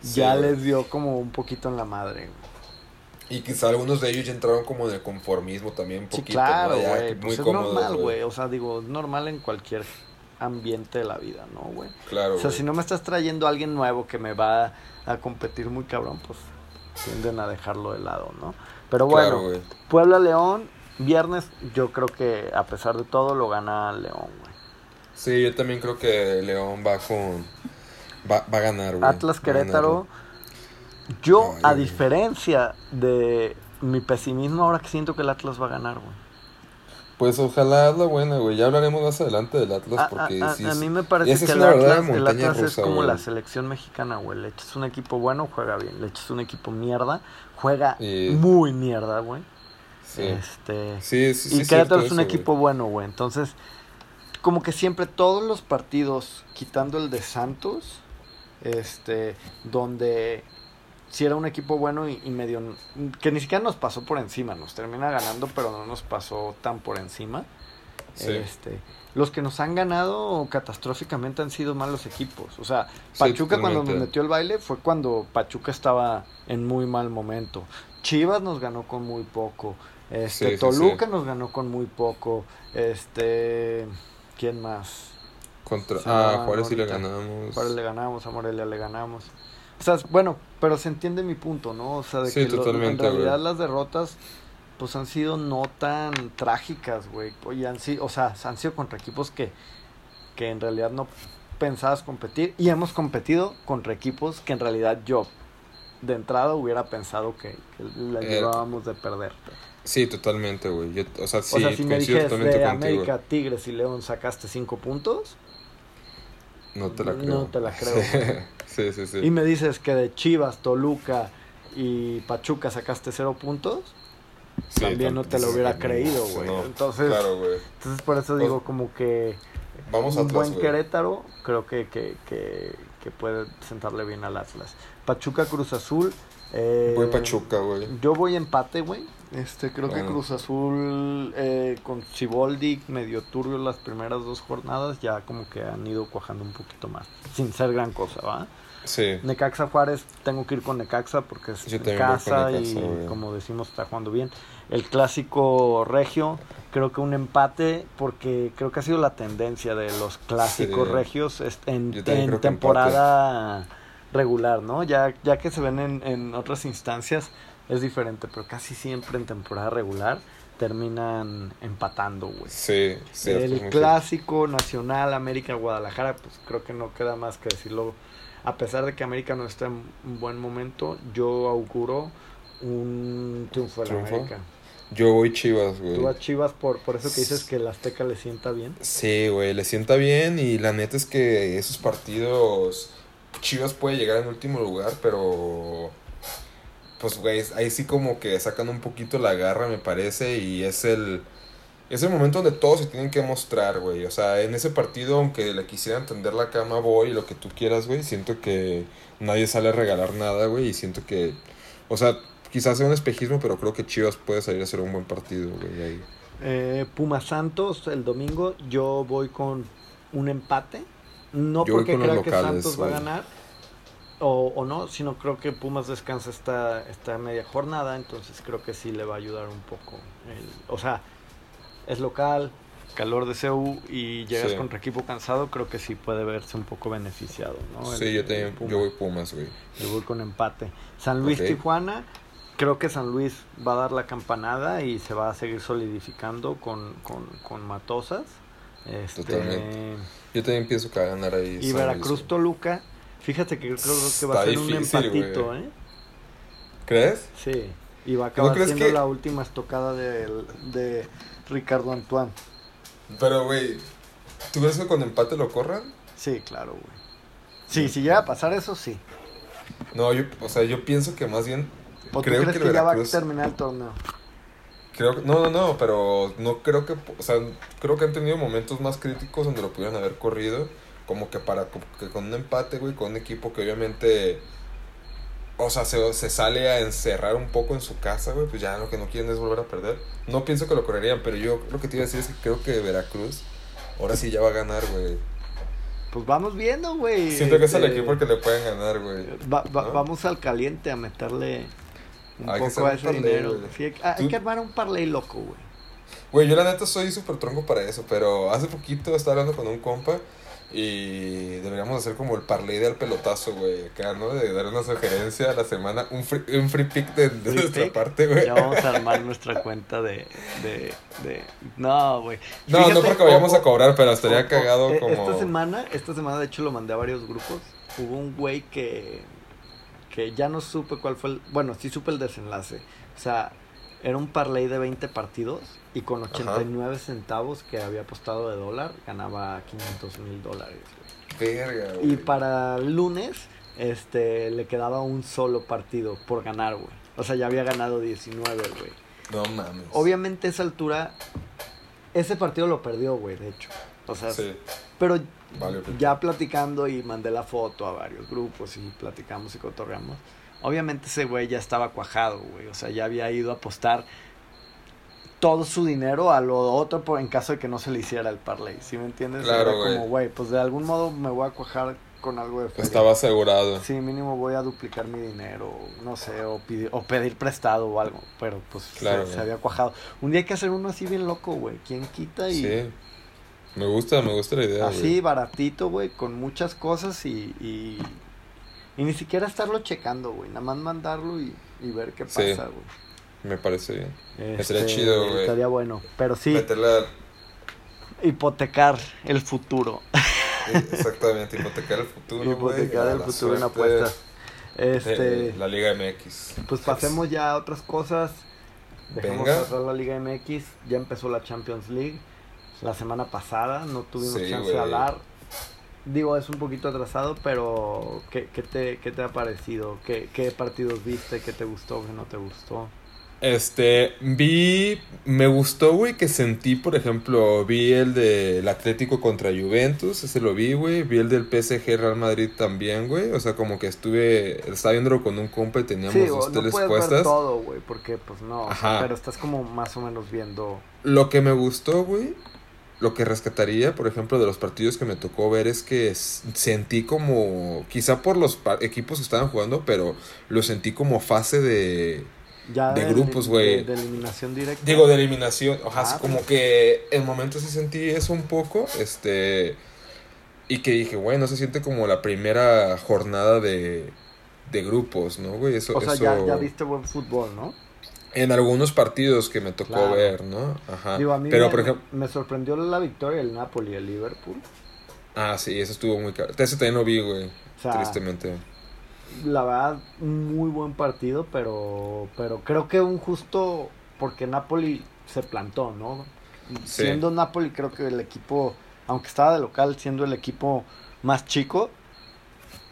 Sí, ya güey. les dio como un poquito en la madre, güey. Y quizá algunos de ellos ya entraron como en el conformismo también un Sí, poquito, claro, ¿no? Ya güey. muy Pues es cómodos, normal, güey. O sea, digo, es normal en cualquier ambiente de la vida, ¿no, güey? Claro, O sea, güey. si no me estás trayendo a alguien nuevo que me va a competir muy cabrón, pues tienden a dejarlo de lado, ¿no? Pero bueno, Claro. Puebla León, viernes, yo creo que a pesar de todo lo gana León, güey. Sí, yo también creo que León va con... Va, va a ganar, güey. Atlas ganar, Querétaro, yo Ay, a güey. diferencia de mi pesimismo ahora que siento que el Atlas va a ganar, güey. Pues ojalá la buena, güey. Ya hablaremos más adelante del Atlas A, porque a- a- sí. a mí me parece que el Atlas, el Atlas es como güey. la selección mexicana, güey. Le echas un equipo bueno, juega bien. Le echas un equipo mierda, juega Y- muy mierda, güey. Sí. Este, Sí, sí, sí. y Querétaro es un eso, güey. equipo bueno, güey. Entonces, como que siempre todos los partidos, quitando el de Santos, este, donde si era un equipo bueno y, y medio que ni siquiera nos pasó por encima, nos termina ganando, pero no nos pasó tan por encima. Sí. Este, los que nos han ganado catastróficamente han sido malos equipos. O sea, Sí, Pachuca cuando nos metió el baile fue cuando Pachuca estaba en muy mal momento. Chivas nos ganó con muy poco. Este, Sí, Toluca sí. nos ganó con muy poco. Este, ¿quién más? Contra... Ah, Juárez sí le ganamos. Juárez le ganamos, a Morelia le ganamos. O sea, bueno, pero se entiende mi punto, ¿no? O sea, de Sí, que lo- en realidad güey. las derrotas pues han sido no tan trágicas, güey. Oye, han sido, o sea, han sido contra equipos que, que en realidad no pensabas competir y hemos competido contra equipos que en realidad yo de entrada hubiera pensado que, que la Eh, llevábamos de perder. Sí, totalmente, güey. Yo- O sea, sí, o sea, si me dijes de contigo. América, Tigres y León sacaste cinco puntos, No te la creo. No te la creo, sí, sí, sí. y me dices que de Chivas, Toluca y Pachuca sacaste cero puntos, Sí, también no te lo hubiera creído, güey. no. Entonces, Claro, güey. entonces por eso digo como que Vamos un Atlas, buen güey. Querétaro creo que, que, que, que puede sentarle bien al Atlas. Pachuca Cruz Azul. Eh, Voy Pachuca, güey. Yo voy empate, güey. Este, creo que Ah. Cruz Azul eh, con Ciboldi medio turbio las primeras dos jornadas ya como que han ido cuajando un poquito más, sin ser gran cosa, ¿va? Sí. Necaxa Juárez, tengo que ir con Necaxa porque es Yo en casa Necaxa, y como decimos está jugando bien. El clásico regio, creo que un empate porque creo que ha sido la tendencia de los clásicos Sí. regios en, temporada regular, ¿no? Ya, ya que se ven en, en otras instancias es diferente, pero casi siempre en temporada regular terminan empatando, güey. Sí, sí. El clásico nacional América Guadalajara, pues creo que no queda más que decirlo. A pesar de que América no está en un buen momento, yo auguro un triunfo de. América. Yo voy Chivas, Tú güey. vas Chivas por, por eso que dices que el Azteca le sienta bien. Sí, güey, le sienta bien y la neta es que esos partidos Chivas puede llegar en último lugar, pero pues güey, ahí sí como que sacan un poquito la garra, me parece, y es el es el momento donde todos se tienen que mostrar, güey. O sea, en ese partido, aunque le quisieran tender la cama, voy, lo que tú quieras, güey, siento que nadie sale a regalar nada, güey, y siento que, o sea, quizás sea un espejismo, pero creo que Chivas puede salir a hacer un buen partido, güey. Eh, Pumas Santos el domingo, yo voy con un empate. No Yo porque crea que Santos va a ganar o, o no, sino creo que Pumas descansa esta, esta media jornada, entonces creo que sí le va a ayudar un poco. el- o sea, es local, calor de CEU y llegas Sí. contra equipo cansado, creo que sí puede verse un poco beneficiado. ¿no? El- Sí, yo Pumas. yo voy Pumas, güey. Yo voy con empate. San Luis. Tijuana, creo que San Luis va a dar la campanada y se va a seguir solidificando con, con, con Matosas. Este, Totalmente. Yo también pienso que va a ganar ahí. y San Veracruz Luis. Toluca. Fíjate que yo creo que va a ser un empatito. ¿eh? ¿Crees? Sí. Y va a acabar siendo que- la última estocada del- de Ricardo Antoine. Pero, güey, ¿tú crees que con empate lo corran? Sí, claro, güey. Sí, si llega a pasar eso, sí. No, yo, o sea, yo pienso que más bien. ¿O tú creo crees que que, ya va a terminar el torneo? Creo no, no, no, pero no creo que, o sea, creo que han tenido momentos más críticos donde lo pudieran haber corrido, como que para, que con un empate, güey, con un equipo que obviamente, o sea, se, se sale a encerrar un poco en su casa, güey, pues ya lo que no quieren es volver a perder. No pienso que lo correrían, pero yo lo que te iba a decir es que creo que Veracruz, ahora sí ya va a ganar, güey. Pues vamos viendo, güey. Siento que es el Este, equipo al que le pueden ganar, güey. Va- va- ¿no? Vamos al caliente a meterle un Hay que poco un ese parlay, dinero. güey. Sí, hay, hay Tú- que armar un parlay loco, güey. Güey, yo la neta soy súper tronco para eso, pero hace poquito estaba hablando con un compa y deberíamos hacer como el parlay del pelotazo, güey, acá, ¿no? De dar una sugerencia a la semana, un free, un free pick de, de Free nuestra pick. parte, güey. Ya vamos a armar nuestra cuenta de. de, de... No, güey. No, no porque vayamos a cobrar, pero estaría o- o- cagado eh, como... Esta semana, esta semana, de hecho, lo mandé a varios grupos. Hubo un güey que. Que ya no supe cuál fue el. Bueno, sí supe el desenlace. O sea, era un parlay de 20 partidos y con 89 centavos que había apostado de dólar ganaba 500 mil dólares. Verga, güey. Y para el lunes, este, le quedaba un solo partido por ganar, güey. O sea, ya había ganado 19, güey. No mames. Obviamente a esa altura, ese partido lo perdió, güey, de hecho. O sea, Sí, pero vale. ok. ya platicando y mandé la foto a varios grupos y platicamos y cotorreamos. Obviamente ese güey ya estaba cuajado, güey. O sea, ya había ido a apostar todo su dinero a lo otro por, en caso de que no se le hiciera el parlay. ¿Sí me entiendes? Claro, Era güey. como, güey, pues de algún modo me voy a cuajar con algo de feria. Estaba asegurado. Sí, mínimo voy a duplicar mi dinero, no sé, o, pidi- o pedir prestado o algo, pero pues se- Claro, se, güey. había cuajado. Un día hay que hacer uno así bien loco, güey. ¿Quién quita? Y Sí. Me gusta, me gusta la idea, así güey. baratito, güey, con muchas cosas y, y, y ni siquiera estarlo checando, güey. Nada más mandarlo y, y ver qué Sí. pasa, güey. Me parece bien. Este, Estaría chido, güey. Estaría bueno, pero sí, Meterla... hipotecar el futuro. Exactamente, hipotecar el futuro, hipotecar a el la futuro en apuestas. Este, La Liga MX. Pues pasemos ya a otras cosas. Dejemos Venga. pasar la Liga MX. Ya empezó la Champions League. La semana pasada no tuvimos Sí, chance de hablar. Digo, es un poquito atrasado, pero ¿qué, qué te, qué te ha parecido? ¿Qué, ¿Qué partidos viste? ¿Qué te gustó? ¿Qué no te gustó? Este, vi, me gustó, güey, que sentí, por ejemplo, vi el del Atlético contra Juventus, ese lo vi, güey, vi el del PSG Real Madrid también, güey, o sea, como que estuve, estaba viéndolo con un compa y teníamos Sí, dos no puedes ver todo, güey, porque pues no, Ajá. pero estás como más o menos viendo... Lo que me gustó, güey, lo que rescataría, por ejemplo, de los partidos que me tocó ver es que sentí como, quizá por los equipos que estaban jugando, pero lo sentí como fase de, Ya De grupos, güey. De, de eliminación directa. Digo, de eliminación. Ojalá, Ah, así como pues. que en momentos sí sentí eso un poco. Este. Y que dije, güey, no se siente como la primera jornada de, de grupos, ¿no, güey? Eso, o sea, eso- ya, ya viste buen fútbol, ¿no? En algunos partidos que me tocó Claro. ver, ¿no? Ajá. Digo, a mí Pero, me, por ejemplo. me sorprendió la victoria del Napoli y el Liverpool. Ah, sí, eso estuvo muy caro. Ese también lo vi, güey. O sea, tristemente. la verdad, un muy buen partido, pero, pero creo que un justo porque Napoli se plantó, ¿no? Sí. Siendo Napoli creo que el equipo, aunque estaba de local, siendo el equipo más chico,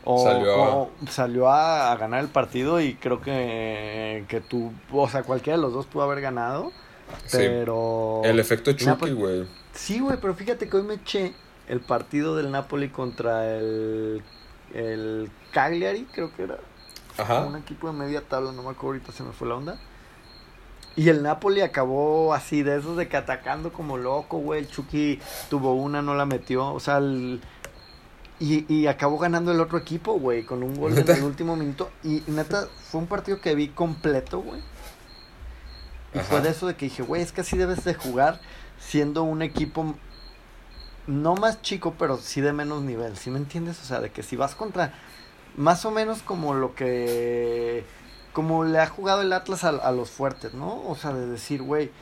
o, Salió a- o salió a, a ganar el partido y creo que, que tú, o sea, cualquiera de los dos pudo haber ganado, Sí. pero... El efecto Chucky, güey. Sí, güey, pero fíjate que hoy me eché el partido del Napoli contra el, el Cagliari, creo que era. Ajá. Un equipo de media tabla, no me acuerdo, ahorita se me fue la onda. Y el Napoli acabó así, de esos de que atacando como loco, güey. El Chucky tuvo una, no la metió. O sea, el- y, y acabó ganando el otro equipo, güey, con un gol en el último minuto. Y neta, fue un partido que vi completo, güey. Y Ajá. fue de eso de que dije, güey, es que así debes de jugar siendo un equipo no más chico, pero sí de menos nivel, ¿sí me entiendes? O sea, de que si vas contra más o menos como lo que como le ha jugado el Atlas a, a los fuertes, ¿no? O sea, de decir, güey,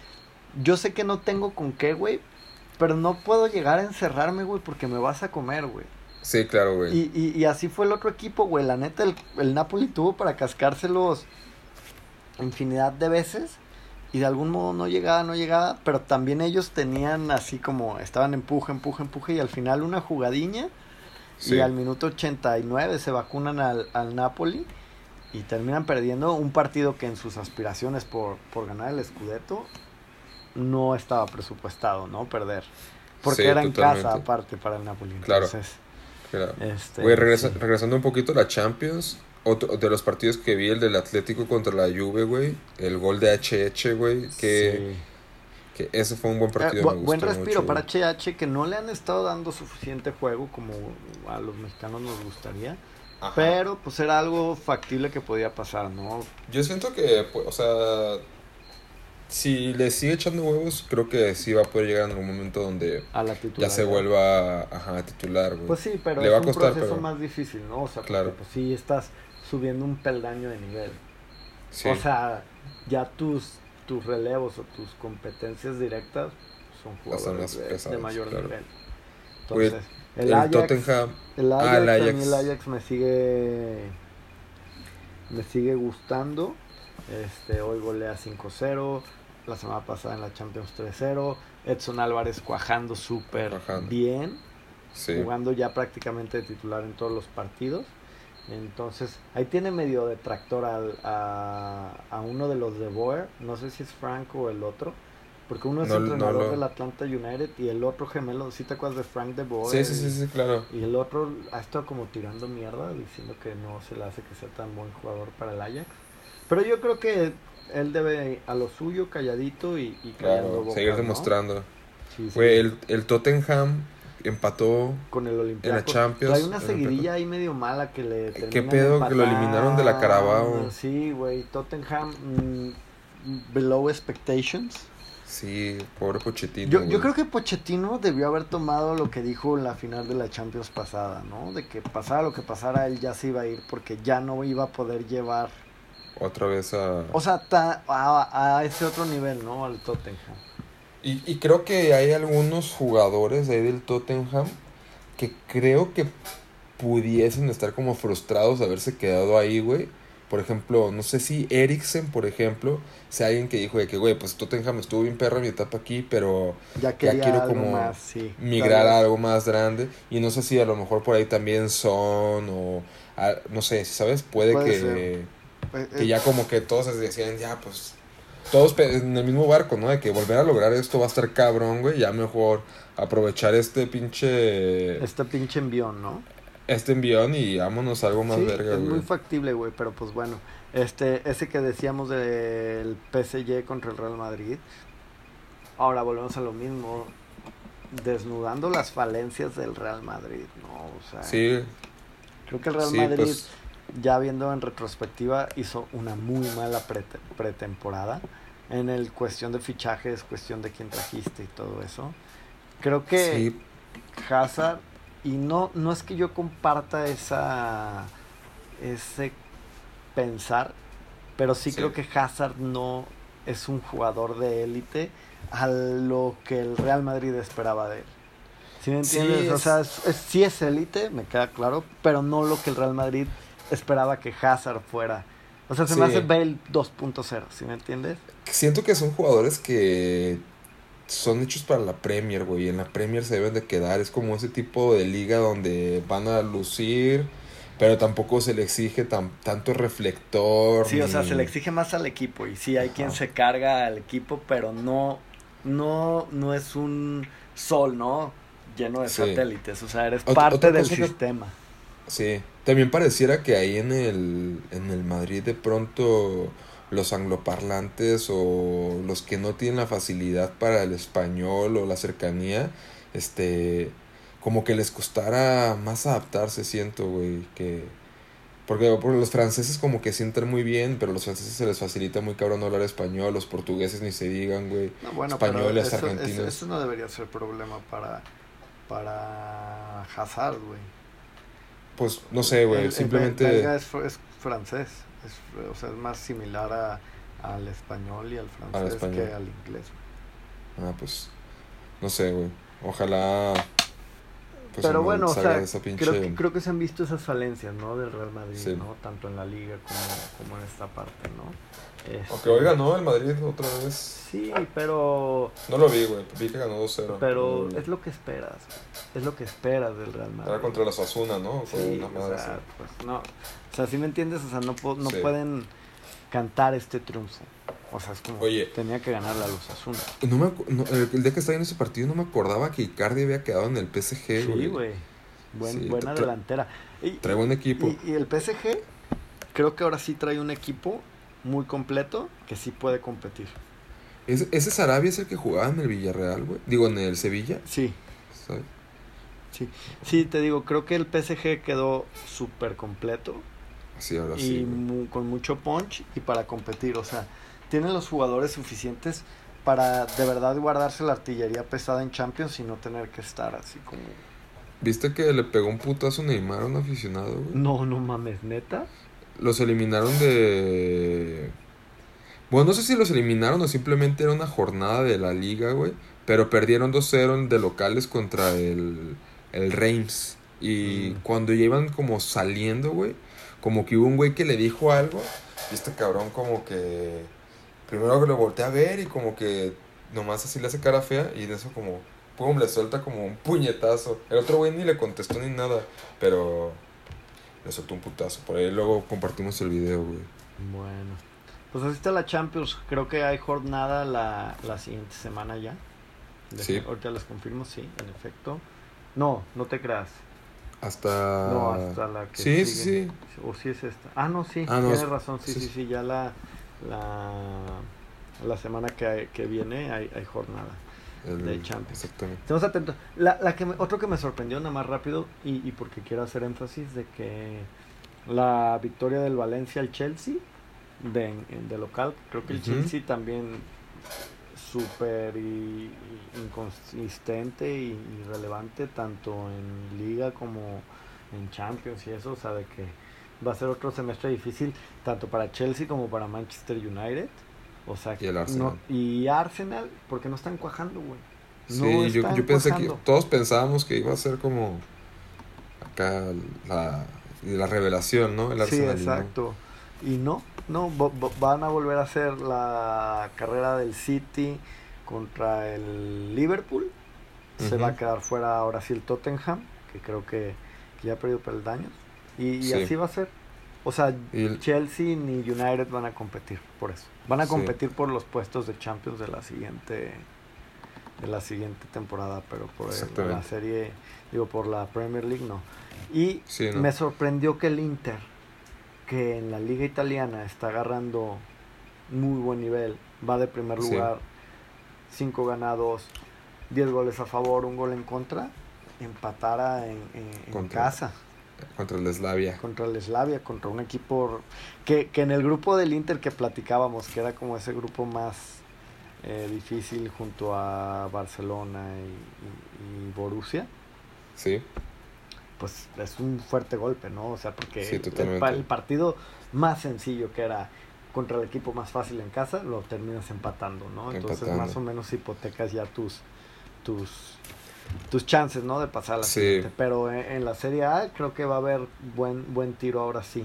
yo sé que no tengo con qué, güey, pero no puedo llegar a encerrarme, güey, porque me vas a comer, güey. Sí, claro, güey. Y, y, y así fue el otro equipo, güey. La neta, el, el Napoli tuvo para cascárselos infinidad de veces. Y de algún modo no llegaba, no llegaba. Pero también ellos tenían así como, estaban empuje, empuje, empuje. Y al final una jugadilla. Sí. Y al minuto 89 se vacunan al, al Napoli. Y terminan perdiendo un partido que en sus aspiraciones por, por ganar el Scudetto no estaba presupuestado, ¿no? Perder. Porque Sí, era en casa aparte para el Napoli. Claro. Entonces, Claro. este, Güey, regresa- sí. regresando un poquito a la Champions, otro de los partidos que vi, el del Atlético contra la Juve, güey, el gol de HH, güey, que, Sí. que ese fue un buen Eh, partido. bu- me buen respiro mucho, para. HH que no le han estado dando suficiente juego como a los mexicanos nos gustaría. Ajá. Pero pues era algo factible que podía pasar, ¿no? Yo siento que, pues, o sea, si le sigue echando huevos, creo que sí va a poder llegar en algún momento donde A la ya se vuelva ajá, a titular, güey. Pues sí, pero Le es va a un costar, proceso pero- más difícil, ¿no? O sea, Claro. porque pues sí estás subiendo un peldaño de nivel. Sí. O sea, ya tus tus relevos o tus competencias directas son jugadores más de, mayor claro. nivel. Entonces, el, el, Ajax, Tottenham, El Ajax, Ah, el a mí Ajax. el Ajax me sigue me sigue gustando. Este, hoy golea 5-0, la semana pasada en la Champions 3-0, Edson Álvarez cuajando súper bien, sí. jugando ya prácticamente de titular en todos los partidos. Entonces, ahí tiene medio de tractor al- a, a uno de los de Boer, no sé si es Frank o el otro, porque uno es No- no entrenador lo- del Atlanta United y el otro gemelo, si te acuerdas de Frank de Boer? Sí, sí, sí, sí, claro. Y el otro ha estado como tirando mierda, diciendo que no se le hace que sea tan buen jugador para el Ajax. Pero yo creo que él debe a lo suyo, calladito y, y Claro, seguir ¿no? demostrando. Sí, sí. Güey, el, el Tottenham empató. Con el Olympiacos. Champions, Trae una seguidilla ahí medio mala que le ¿Qué pedo que lo eliminaron de la Carabao? Sí, güey. Tottenham mm, below expectations. Sí, pobre Pochettino. Yo, yo creo que Pochettino debió haber tomado lo que dijo en la final de la Champions pasada, ¿no? De que pasara lo que pasara, él ya se iba a ir porque ya no iba a poder llevar, Otra vez a. o sea, ta- a, a ese otro nivel, ¿no? Al Tottenham. Y, y creo que hay algunos jugadores ahí del Tottenham que creo que pudiesen estar como frustrados de haberse quedado ahí, güey. Por ejemplo, no sé si Eriksen, por ejemplo, sea alguien que dijo de que, güey, pues Tottenham estuvo bien perro mi etapa aquí, pero Ya quiero como más, sí. migrar a algo más grande. Y no sé si a lo mejor por ahí también son o... a- no sé, sabes, puede, Puede que, ser. Pues, que ya como que todos se decían, ya, pues... Todos en el mismo barco, ¿no? De que volver a lograr esto va a estar cabrón, güey. Ya mejor aprovechar este pinche... Este pinche envión, ¿no? Este envión y vámonos a algo más sí, verga, es güey. muy factible, güey, pero pues bueno, este, ese que decíamos del PSG contra el Real Madrid, ahora volvemos a lo mismo, desnudando las falencias del Real Madrid, ¿no? O sea, Sí, creo que el Real sí, Madrid, pues... ya viendo en retrospectiva, hizo una muy mala prete- pretemporada en el cuestión de fichajes, cuestión de quién trajiste y todo eso. Creo que Sí, Hazard y no no es que yo comparta esa ese pensar pero sí, Sí. creo que Hazard no es un jugador de élite a lo que el Real Madrid esperaba de él ¿Sí me Sí, entiendes? o sea es, es- sí es élite me queda claro pero no lo que el Real Madrid esperaba que Hazard fuera O sea, se me Sí. hace Bale 2.0, ¿sí me entiendes? Siento que son jugadores que son hechos para la Premier, güey. y En la Premier se deben de quedar. Es como ese tipo de liga donde van a lucir, pero tampoco se le exige tan, tanto reflector. Sí, o sea, se le exige más al equipo y sí hay quien se carga al equipo, pero no, no, no es un sol, ¿no? Lleno de Sí. satélites, o sea, eres Ot- parte del que- sistema. Sí, también pareciera que ahí en el, en el Madrid de pronto los angloparlantes o los que no tienen la facilidad para el español o la cercanía, este, como que les costara más adaptarse, siento, güey, que... Porque, porque los franceses como que sienten muy bien, pero los franceses se les facilita muy cabrón hablar español, los portugueses ni se digan, güey. No, bueno, Españoles, pero eso, argentinos. eso- eso no debería ser problema para, para Hazard, güey. Pues no sé, güey, el simplemente... belga es, es francés, es, o sea, es más similar a, al español y al francés español. que al inglés. güey. Ah, pues, no sé, güey. Ojalá... pues, Pero bueno, o sea, pinche- creo, que, creo que se han visto esas falencias, ¿no? Del Real Madrid, Sí. ¿no? Tanto en la liga como, como en esta parte, ¿no? Aunque hoy ganó el Madrid otra vez. Sí, pero, No lo vi, güey. Vi que ganó 2-0. pero No, es lo que esperas, es lo que esperas del Real Madrid. Era contra la Sasuna, ¿no? Fue Sí, o sea, así. pues no, o sea, si me entiendes, o sea, no, no Sí. pueden cantar este triunfo. O sea, es como Oye. tenía que ganar la Luz Azul. No me no, el, día que estaba en ese partido no me acordaba que Icardi había quedado en el PSG, güey. Sí, güey. Buen- Sí, buena tra- delantera. Y, Trae buen equipo. y, y el PSG creo que ahora sí trae un equipo muy completo que sí puede competir. Ese, ese Sarabia es el que jugaba en el Villarreal, güey. Digo, en el Sevilla. Sí, sí. Sí, te digo, creo que el PSG quedó súper completo Sí, ahora y sí. mu- con mucho punch y para competir. O sea, tienen los jugadores suficientes para de verdad guardarse la artillería pesada en Champions y no tener que estar así como... ¿Viste que le pegó un putazo Neymar a un aficionado, güey? No, no mames, neta. Los eliminaron de... Bueno, no sé si los eliminaron o simplemente era una jornada de la liga, güey. Pero perdieron 2-0 de locales contra el, el Reims. Y Mm. cuando ya iban como saliendo, güey, como que hubo un güey que le dijo algo. Y este cabrón como que... Primero que lo voltea a ver y como que nomás así le hace cara fea. Y de eso como... Pum, le suelta como un puñetazo. El otro güey ni le contestó ni nada. Pero... Le soltó un putazo. Por ahí luego compartimos el video, güey. Bueno. Pues así está la Champions. Creo que hay jornada la, la siguiente semana ya. Sí. Ahorita les confirmo, sí, en efecto. No, no te creas. Hasta... No, hasta la que Sí, sigue. sí, sí. O sí es esta. Ah, no, sí. Ah, no, tienes es- razón. Sí, sí, sí. Ya la, la, la semana que, que viene hay, hay jornada. El- de Champions. Exactamente. Estemos atentos. La, la que me- otro que me sorprendió nada más rápido y, y porque quiero hacer énfasis de que la victoria del Valencia al Chelsea de, de local, creo que el. Chelsea también súper inconsistente y, y relevante tanto en liga como en Champions y eso, o sea, de que va a ser otro semestre difícil tanto para Chelsea como para Manchester United. O sea, Y el Arsenal. no- y Arsenal, porque no están cuajando, güey. Sí, No yo, están yo pensé cuajando. que todos pensábamos que iba a ser como acá la, la revelación, ¿no? El Sí, Arsenal. y no. Y no, no, van a volver a hacer la carrera del City contra el Liverpool. Se va a quedar fuera ahora sí el Tottenham, que creo que, que ya ha perdido peldaños. Y, y Sí. así va a ser. O sea, el- Chelsea ni United van a competir por eso. Van a Sí. competir por los puestos de Champions de la siguiente de la siguiente temporada, pero por el- la serie, digo, por la Premier League no. Y Sí, ¿no? me sorprendió que el Inter, que en la liga italiana está agarrando muy buen nivel, va de primer lugar, 5 ganados, 10 goles a favor, un gol en contra, empatara en, en- en Contra- casa. contra el Slavia. contra el Slavia, contra un equipo que, que en el grupo del Inter que platicábamos, que era como ese grupo más eh, difícil junto a Barcelona y, y- y Borussia, Sí, pues es un fuerte golpe, ¿no? O sea, porque Sí, el- partido más sencillo que era contra el equipo más fácil en casa, lo terminas empatando, ¿no? Entonces Empatando. más o menos hipotecas ya tus tus tus chances, ¿no? De pasar a la Sí. siguiente. Pero en, en la Serie A creo que va a haber buen buen tiro ahora sí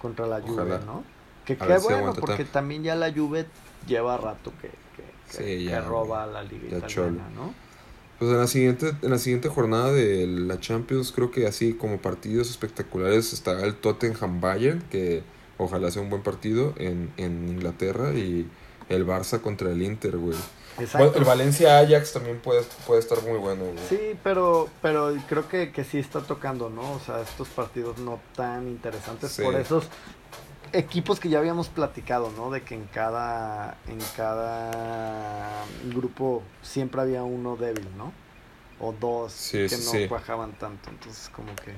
contra la Juve. ¿no? Que qué si bueno, porque también ya la Juve lleva rato que, que, que- Sí, que ya, roba la liga italiana. ¿no? Pues en la siguiente, en la siguiente jornada de la Champions, creo que así como partidos espectaculares estará el Tottenham Bayern, que ojalá sea un buen partido en, en Inglaterra, y el Barça contra el Inter, güey. Exacto. El Valencia Ajax también puede, puede estar muy bueno, güey. Sí, pero, pero creo que, que sí está tocando, ¿no? O sea, estos partidos no tan interesantes Sí. por esos equipos que ya habíamos platicado, ¿no? De que en cada, en cada grupo siempre había uno débil, ¿no? O dos Sí, que sí, no sí. cuajaban tanto. Entonces, como que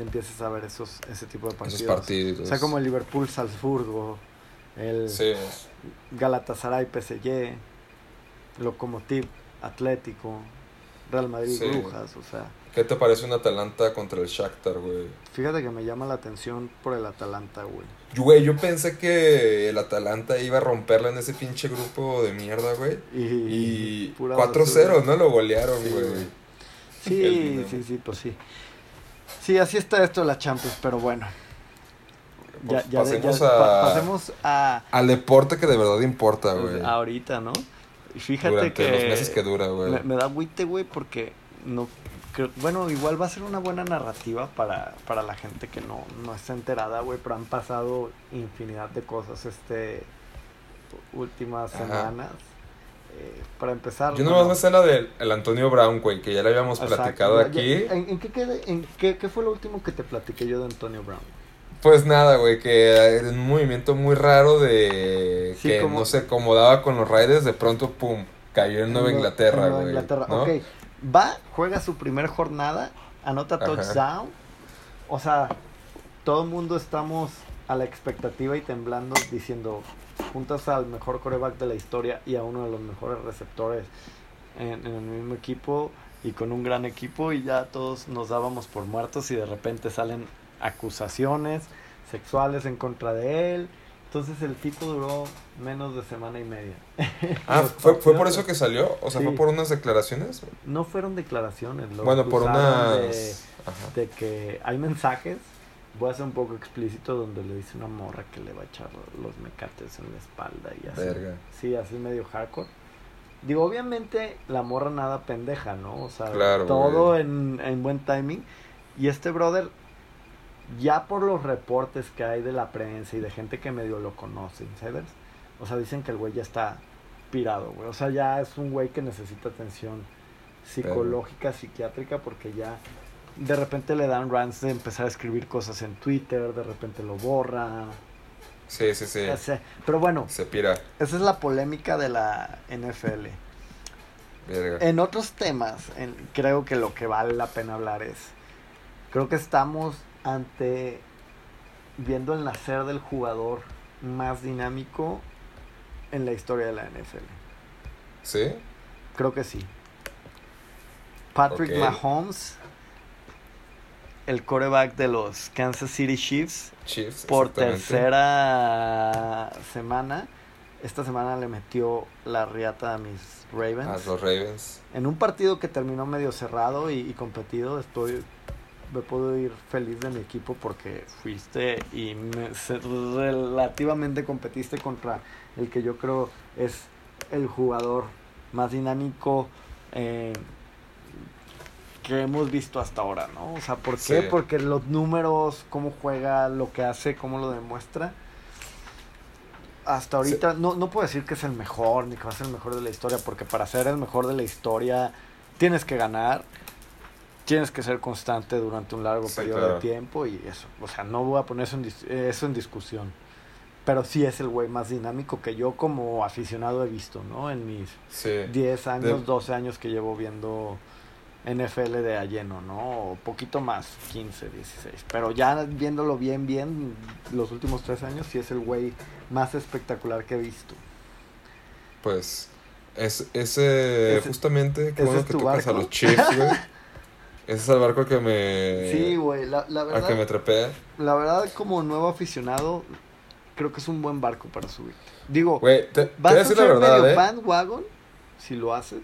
empiezas a ver esos, ese tipo de partidos. Esos partidos. O sea, como el Liverpool-Salzburgo, el Sí, Galatasaray PSG, Lokomotiv Atlético, Real Madrid. Brujas, o sea, ¿qué te parece un Atalanta contra el Shakhtar, güey? fíjate que me llama la atención por el Atalanta, güey. Güey, yo pensé que el Atalanta iba a romperla en ese pinche grupo de mierda, güey. Y, Y pura 4-0, basura. ¿no? Lo golearon, Sí, güey. Sí, sí, sí, pues sí. Sí, así está esto de la Champions, pero bueno. Ya, Pues ya, pasemos ya- a- pa- pasemos a Al deporte que de verdad importa, güey. ahorita, ¿no? Y Fíjate Durante que los meses que dura, güey. me, me da agüite, güey, porque no creo- bueno, igual va a ser una buena narrativa para, para la gente que no, no está enterada, güey, pero han pasado infinidad de cosas este últimas Ajá. semanas. Eh, para empezar, Yo nomás me sé la del el Antonio Brown, güey, que ya le habíamos exacto, platicado aquí. ¿En, en qué, quedé- en qué, qué fue lo último que te platiqué yo de Antonio Brown? Pues nada, güey, que en un movimiento muy raro de Sí, que como- no se acomodaba con los Raiders, de pronto, pum, cayó en Nueva Inglaterra, en Nueva güey. Inglaterra, ¿no? ok. Va, juega su primer jornada, anota Ajá. touchdown. O sea, todo el mundo estamos a la expectativa y temblando diciendo, juntas al mejor coreback de la historia y a uno de los mejores receptores en, en el mismo equipo y con un gran equipo y ya todos nos dábamos por muertos y de repente salen acusaciones sexuales en contra de él. Entonces el tipo duró menos de semana y media. Ah, ¿fue, ¿fue por eso que salió? O sea, Sí. ¿fue por unas declaraciones? No fueron declaraciones. lo bueno, por unas... De, de que hay mensajes, voy a ser un poco explícito, donde le dice una morra que le va a echar los mecates en la espalda y así. Verga. Sí, así medio hardcore. Digo, obviamente la morra nada pendeja, ¿no? O sea, Claro, todo en, en buen timing. Y este brother, ya por los reportes que hay de la prensa y de gente que medio lo conoce, insiders, o sea, dicen que el güey ya está pirado, güey. O sea, ya es un güey que necesita atención psicológica, psiquiátrica, porque ya de repente le dan rants de empezar a escribir cosas en Twitter, de repente lo borra. Sí, sí, sí. Pero bueno, Se pira. esa es la polémica de la NFL. Verga. En otros temas, en- creo que lo que vale la pena hablar es, creo que estamos ante viendo el nacer del jugador más dinámico en la historia de la NFL. ¿Sí? Creo que sí. Patrick. Mahomes, el coreback de los Kansas City Chiefs, Chiefs. por tercera semana. Esta semana le metió la riata a mis Ravens. A los Ravens. En un partido que terminó medio cerrado y, y competido, estoy me puedo ir feliz de mi equipo porque fuiste y me- se- relativamente competiste contra el que yo creo es el jugador más dinámico eh, que hemos visto hasta ahora, ¿no? O sea, ¿por qué? Sí. Porque los números, cómo juega, lo que hace, cómo lo demuestra. Hasta ahorita no, no puedo decir que es el mejor ni que va a ser el mejor de la historia, porque para ser el mejor de la historia tienes que ganar, tienes que ser constante durante un largo Sí, periodo claro. de tiempo y eso. O sea, no voy a poner eso en, eso en discusión. Pero sí es el güey más dinámico que yo como aficionado he visto, ¿no? En mis Sí. 10 años, De- 12 años que llevo viendo NFL de a lleno, ¿no? O poquito más, 15, 16. Pero ya viéndolo bien, bien, los últimos 3 años sí es el güey más espectacular que he visto. Pues, es, ese, Ese- justamente, qué ese bueno es que tocas a barco. los Chiefs, güey. Ese es el barco que me... sí, güey, la, la Al que me verdad, trepé. la verdad como nuevo aficionado, creo que es un buen barco para subir. Digo, Güey, te, vas a a decir la ser verdad, medio ¿eh? bandwagon si lo haces,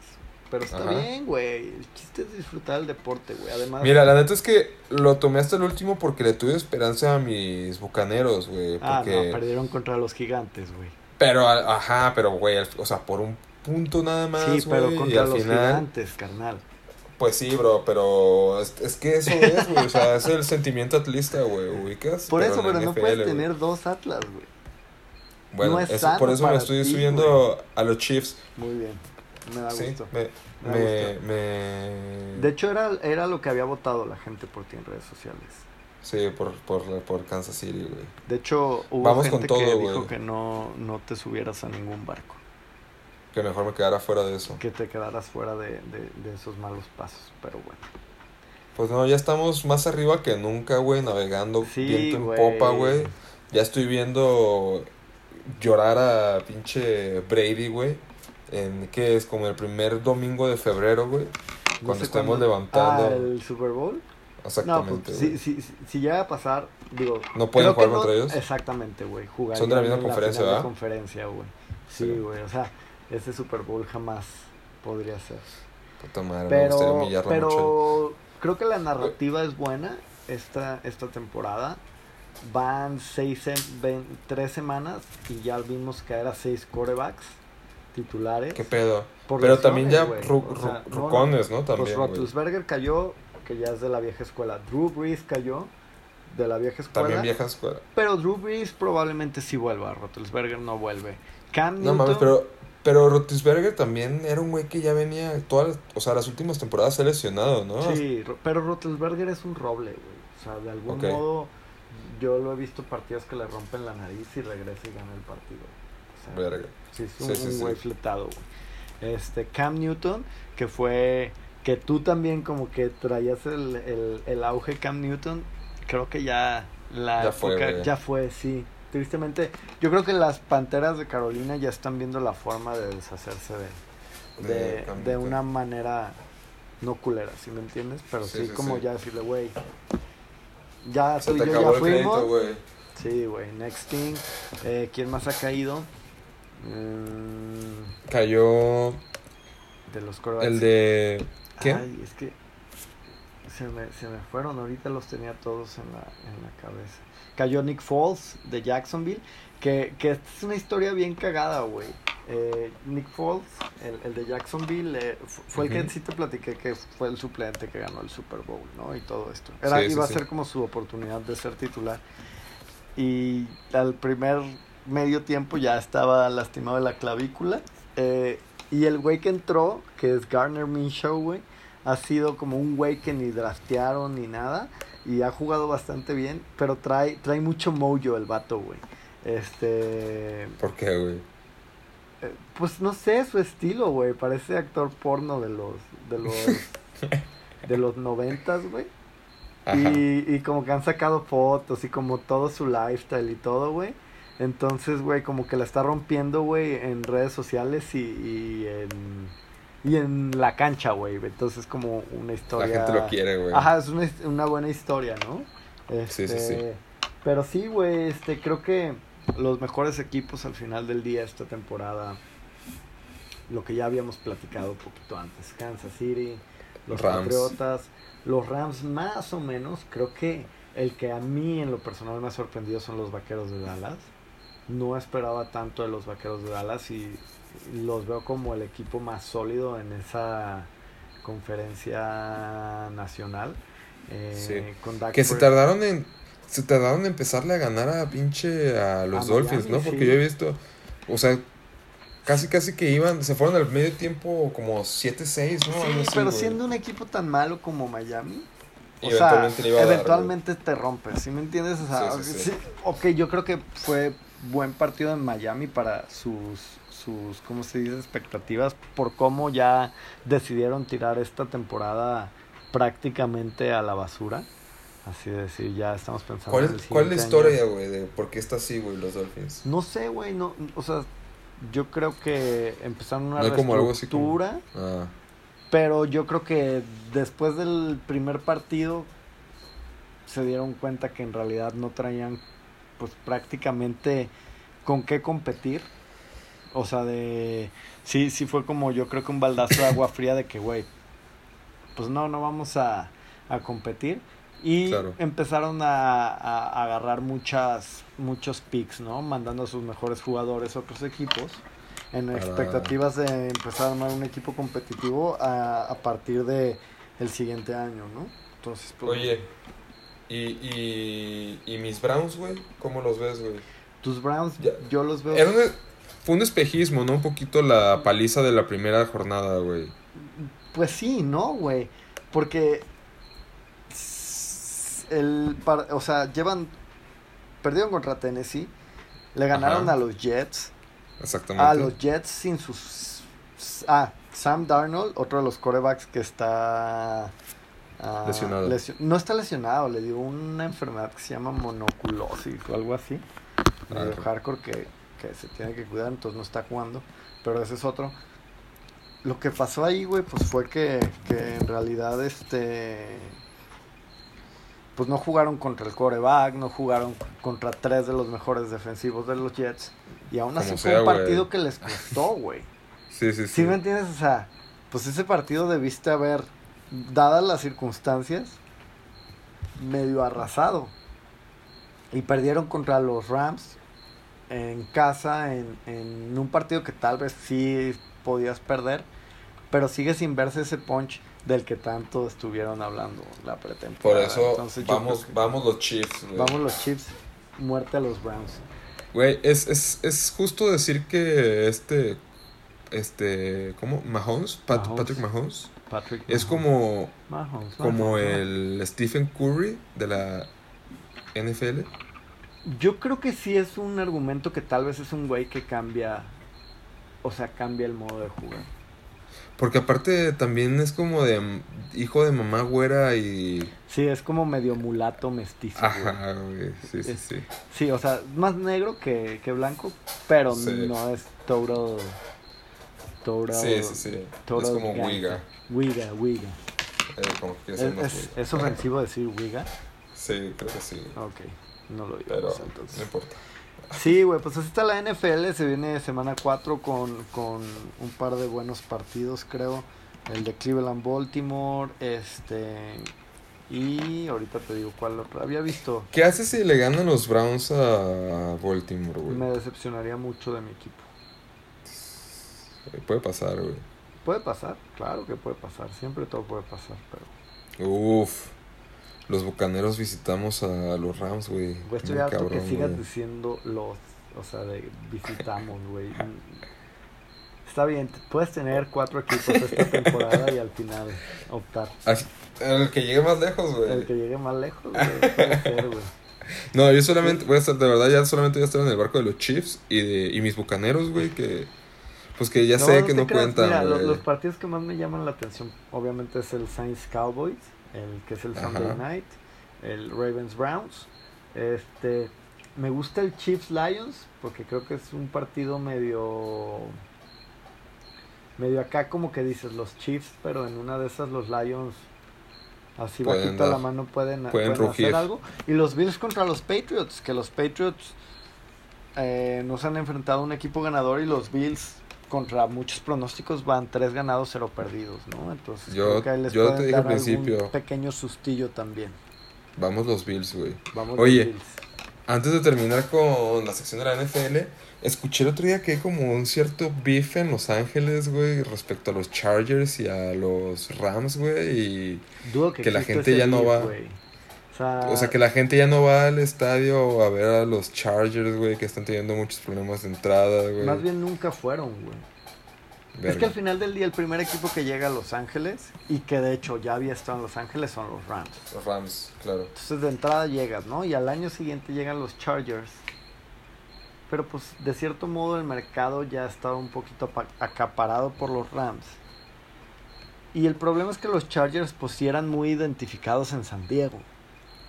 Pero está Ajá. bien, güey. El chiste es disfrutar el deporte, güey. Además, Mira, la neta es que lo tomé hasta el último porque le tuve esperanza a mis bucaneros, güey. ah, Porque... no, perdieron contra los gigantes, güey. Pero, ajá, pero, güey, o sea, por un punto nada más, Sí, pero güey, y contra al los final, gigantes, carnal. Pues sí, bro, pero es, es que eso es, güey, o sea, es el sentimiento atlista, güey, ubicas. Por eso, pero no puedes tener dos Atlas, güey. Bueno, no es eso- sano por eso me estoy ti, subiendo a los Chiefs, Muy bien. Me da sí, gusto. me, Me da me, gusto. me- De hecho, era, era lo que había votado la gente por ti en redes sociales. sí, por, por, por Kansas City, güey. De hecho, hubo Vamos gente con que dijo que no, no te subieras a ningún barco. Que mejor me quedara fuera de eso. Que te quedaras fuera de, de, de esos malos pasos. Pero bueno. Pues no, ya estamos más arriba que nunca, güey, navegando Sí, viento en popa, güey. Ya estoy viendo llorar a pinche Brady, güey. En que es como el primer domingo de febrero, güey. No Cuando estemos cuándo- levantando. Ah, el Super Bowl. No, Exactamente. pues güey. si, si, si, llega a pasar, digo. ¿No pueden jugar contra ellos? Exactamente, güey. Jugarían Son de la misma en conferencia, ¿verdad? conferencia, güey. Sí, Sí. güey. O sea, ese Super Bowl jamás podría ser. Me Pero, mucho. pero creo que la narrativa es buena esta, esta temporada. Van seis, ven- tres semanas y ya vimos caer a seis corebacks titulares. ¿Qué pedo? por Pero también ya ru-. O sea, ru- no, no. rucones, ¿no? Pues También. Roethlisberger cayó, que ya es de la vieja escuela. Drew Brees cayó de la vieja escuela. También vieja escuela. Pero Drew Brees probablemente sí vuelva. Roethlisberger no vuelve. Cam No mames, pero, pero Roethlisberger también era un güey que ya venía todas, o sea, las últimas temporadas se lesionado, ¿no? Sí, ro- pero Roethlisberger es un roble, güey. O sea, de algún modo yo lo he visto partidos que le rompen la nariz y regresa y gana el partido. O sea, Verga. sí, es un, sí, un sí. güey fletado, güey. Este, Cam Newton, que fue, que tú también como que traías el, el, el auge Cam Newton, creo que ya la Ya fue, época- güey. ya fue, sí. Tristemente, yo creo que las Panteras de Carolina ya están viendo la forma de deshacerse de, De de, una manera no culera, ¿sí me entiendes? Pero sí, Sí, sí, como ya decirle, güey, ya tú y yo ya el crédito, fuimos. güey. Sí, güey, next thing. Eh, ¿Quién más ha caído? Mm, Cayó de los quarterbacks. el de... ¿Quién? Ay, es que se me, se me fueron, ahorita los tenía todos en la, en la cabeza. Cayó Nick Foles de Jacksonville, que, que esta es una historia bien cagada, güey. Eh, Nick Foles, el, el de Jacksonville, eh, fu- fue el que sí te platiqué que fue el suplente que ganó el Super Bowl, ¿no? Y todo esto. Era, Sí, iba sí. a ser como su oportunidad de ser titular. Y al primer medio tiempo ya estaba lastimado de la clavícula. eh, y el güey que entró, que es Garner Minshew, güey, ha sido como un güey que ni draftearon ni nada. Y ha jugado bastante bien, pero trae, trae mucho mojo el vato, güey. Este. ¿Por qué, güey? eh, Pues no sé, su estilo, güey. Parece actor porno de los. de los. de los noventas, güey. Y, y como que han sacado fotos y como todo su lifestyle y todo, güey. Entonces, güey, como que la está rompiendo, güey, en redes sociales y, y en, y en la cancha, güey. Entonces, como una La historia. gente lo quiere, güey. Ajá, es una, buena historia, ¿no? Sí, sí, sí. Este, Pero sí, güey, este, creo que los mejores equipos al final del día esta temporada, lo que ya habíamos platicado un poquito antes, Kansas City, los Rams. Patriotas, los Rams más o menos, creo que el que a mí en lo personal me ha sorprendido son los Vaqueros de Dallas. No esperaba tanto de los Vaqueros de Dallas y los veo como el equipo más sólido en esa conferencia nacional. eh, Sí. con Dak Que se tardaron en... Se tardaron en empezarle a ganar a pinche a los A Dolphins, Miami, ¿no? Porque sí. yo he visto... O sea, casi casi que iban... Se fueron al medio tiempo como 7-6, ¿no? Sí, Algo así, pero güey. siendo un equipo tan malo como Miami, o Eventualmente sea, dar, eventualmente te rompes, ¿sí me entiendes? O sea, Sí, sí, sí. sí, ok, yo creo que fue buen partido en Miami para sus, sus, ¿cómo se dice? Expectativas por cómo ya decidieron tirar esta temporada prácticamente a la basura. Así de decir, ya estamos pensando ¿Cuál en el ¿Cuál es la historia, güey? De por qué está así, güey, los Dolphins. No sé, güey, no, o sea, yo creo que empezaron una No hay como algo así como- reestructura. Ah, Pero yo creo que después del primer partido se dieron cuenta que en realidad no traían pues prácticamente con qué competir. O sea, de... Sí, sí fue como yo creo que un baldazo de agua fría de que, güey, pues no, no vamos a, a competir. Y Claro. empezaron a, a- a agarrar muchas, muchos picks, ¿no? Mandando a sus mejores jugadores a otros equipos. En Para- expectativas de empezar a armar un equipo competitivo a, a partir de el siguiente año, ¿no? Entonces, pues, Oye, y, y, y mis Browns, güey, ¿cómo los ves, güey? tus Browns, Ya. yo los veo... Era un- fue un espejismo, ¿no? Un poquito la paliza de la primera jornada, güey. Pues sí, ¿no, güey? Porque el par- o sea, llevan perdieron contra Tennessee, le ganaron Ajá. a los Jets, Exactamente. a los Jets sin sus ah, Sam Darnold, otro de los corebacks que está ah, Lesionado. lesio- no está lesionado, le dio una enfermedad que se llama monoculosis o algo así. medio Ah, hardcore que, que se tiene que cuidar, entonces no está jugando. Pero ese es otro. Lo que pasó ahí, güey, pues fue que, que en realidad este. Pues no jugaron contra el coreback, no jugaron contra tres de los mejores defensivos de los Jets. Y aún así Como fue sea, un partido que les costó, güey. Sí, sí, sí. ¿Sí me entiendes? O sea, pues ese partido debiste haber, dadas las circunstancias, medio arrasado. Y perdieron contra los Rams en casa, en, en un partido que tal vez sí podías perder, pero sigue sin verse ese punch del que tanto estuvieron hablando la Por pretemporada. eso Entonces, yo vamos, que- vamos los Chiefs, güey. vamos los Chiefs, muerte a los Browns. Güey, es, es, es justo decir que este, este, ¿cómo? Mahomes, Pat- Mahomes. Patrick Mahomes, Patrick es como, Mahomes, como Mahomes, el Stephen Curry de la NFL. Yo creo que sí es un argumento que tal vez es un güey que cambia, o sea, cambia el modo de jugar. Porque aparte también es como de hijo de mamá güera y... Sí, es como medio mulato mestizo. Ajá, güey, sí, sí, Es- sí. Sí, o sea, más negro que, que blanco, pero Sí. no es total. Sí, sí, sí. Es como. Wiga. Wiga, Wiga. Eh, quiere ¿Es, ofensivo decir Wiga? Sí, creo que sí. Ok, no lo digo. Pero entonces. no importa. Sí, güey, pues así está la NFL, se viene semana 4 con, con un par de buenos partidos, creo. El de Cleveland Baltimore, este y ahorita te digo cuál otro. Había visto, ¿Qué haces si le ganan los Browns a Baltimore, güey? me decepcionaría mucho de mi equipo. Puede pasar, güey. Puede pasar, claro que puede pasar, siempre todo puede pasar, pero Uf. Los bucaneros visitamos a los Rams, güey. güey, estoy harto que sigas güey. diciendo los, o sea, de visitamos, güey. Está bien, puedes tener cuatro equipos esta temporada y al final optar. Así- el que llegue más lejos, güey. El que llegue más lejos, güey, puede ser, güey. No, yo solamente voy a estar, de verdad, ya solamente voy a estar en el barco de los Chiefs y de y mis bucaneros, güey, que pues que ya sé que no creas, cuentan, Mira, los, partidos que más me llaman la atención, obviamente, es el Saints Cowboys, el que es el Sunday. Night, el Ravens Browns. Este, me gusta el Chiefs Lions, porque creo que es un partido medio. medio acá, como que dices, los Chiefs, pero en una de esas los Lions. Así Pueden bajito a la mano pueden, pueden pueden hacer algo. Y los Bills contra los Patriots, que los Patriots eh, nos han enfrentado a un equipo ganador y los Bills contra muchos pronósticos van tres ganados, cero perdidos, ¿no? Entonces Yo- creo que ahí les yo te dije al principio. pequeño sustillo también. Vamos los Bills, güey. Vamos Oye. los Bills. Antes de terminar con la sección de la NFL, escuché el otro día que hay como un cierto beef en Los Ángeles, güey, respecto a los Chargers y a los Rams, güey, y Dudo que, que la gente ya no va. O sea, O sea, que la gente ya no va al estadio a ver a los Chargers, güey, que están teniendo muchos problemas de entrada, güey. más bien nunca fueron, güey. Es que al final del día el primer equipo que llega a Los Ángeles y que de hecho ya había estado en Los Ángeles son los Rams. Los Rams, claro. Entonces de entrada llegas, ¿no? Y al año siguiente llegan los Chargers. Pero pues de cierto modo el mercado ya estaba un poquito apa- acaparado por los Rams. Y el problema es que los Chargers pues sí eran muy identificados en San Diego.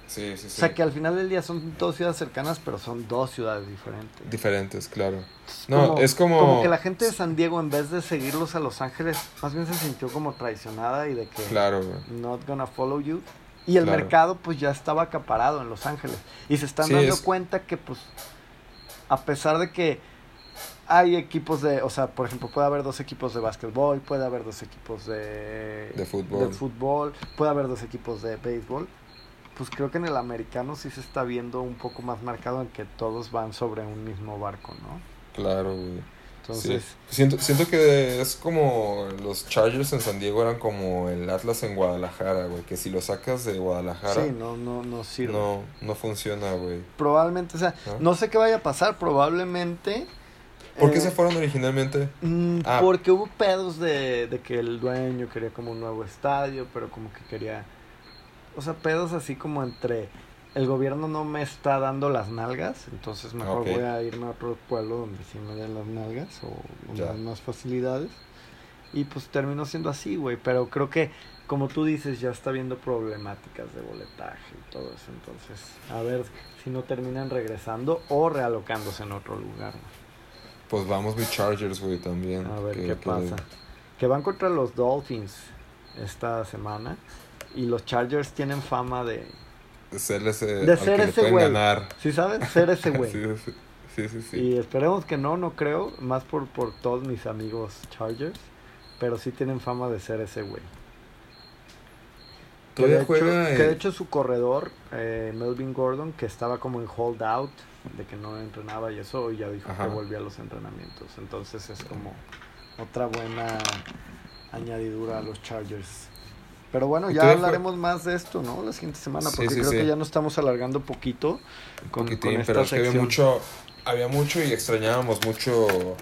Sí, sí, sí. O sea que al final del día son dos ciudades cercanas, pero son dos ciudades diferentes. Diferentes, claro. No, es como... Como que la gente de San Diego en vez de seguirlos a Los Ángeles, más bien se sintió como traicionada y de que Claro, not gonna follow you. Y el Claro. mercado pues ya estaba acaparado en Los Ángeles. Y se están Sí, dando es- cuenta que pues a pesar de que hay equipos de, o sea, por ejemplo, puede haber dos equipos de básquetbol, puede haber dos equipos de, De fútbol. de fútbol, puede haber dos equipos de béisbol. Pues creo que en el americano sí se está viendo un poco más marcado en que todos van sobre un mismo barco, ¿no? Claro, güey. Entonces, Sí. Siento, siento que es como los Chargers en San Diego eran como el Atlas en Guadalajara, güey. Que si lo sacas de Guadalajara, sí, no, no, no sirve. no, no funciona, güey. Probablemente, o sea, ¿No? no sé qué vaya a pasar, probablemente. ¿Por qué eh, se fueron originalmente? Mm, Ah. Porque hubo pedos de, de que el dueño quería como un nuevo estadio, pero como que quería... O sea, pedos así como entre... El gobierno no me está dando las nalgas, entonces mejor voy a irme a otro pueblo donde sí me den las nalgas o donde hay más facilidades. Y pues terminó siendo así, güey. Pero creo que, como tú dices, ya está viendo problemáticas de boletaje y todo eso. Entonces, a ver si no terminan regresando o realocándose en otro lugar. güey. Pues vamos mis Chargers, güey, también. A ver que- qué que- pasa. Que van contra los Dolphins esta semana. Y los Chargers tienen fama de. De ser ese, De ser ese güey. ganar. ¿Sí sabes? Ser ese güey. sí, sí, sí, sí, sí. Y esperemos que no, no creo. Más por, por todos mis amigos Chargers. Pero sí tienen fama de ser ese güey. Que de, hecho, que de hecho su corredor, eh, Melvin Gordon, que estaba como en holdout, de que no entrenaba y eso, hoy ya dijo Ajá. que volvía a los entrenamientos. Entonces es como otra buena añadidura a los Chargers. Pero bueno, ya jue- hablaremos más de esto, ¿no? La siguiente semana, porque sí, creo sí. que ya nos estamos alargando poquito con, con esta pero es que había mucho, había mucho y extrañábamos mucho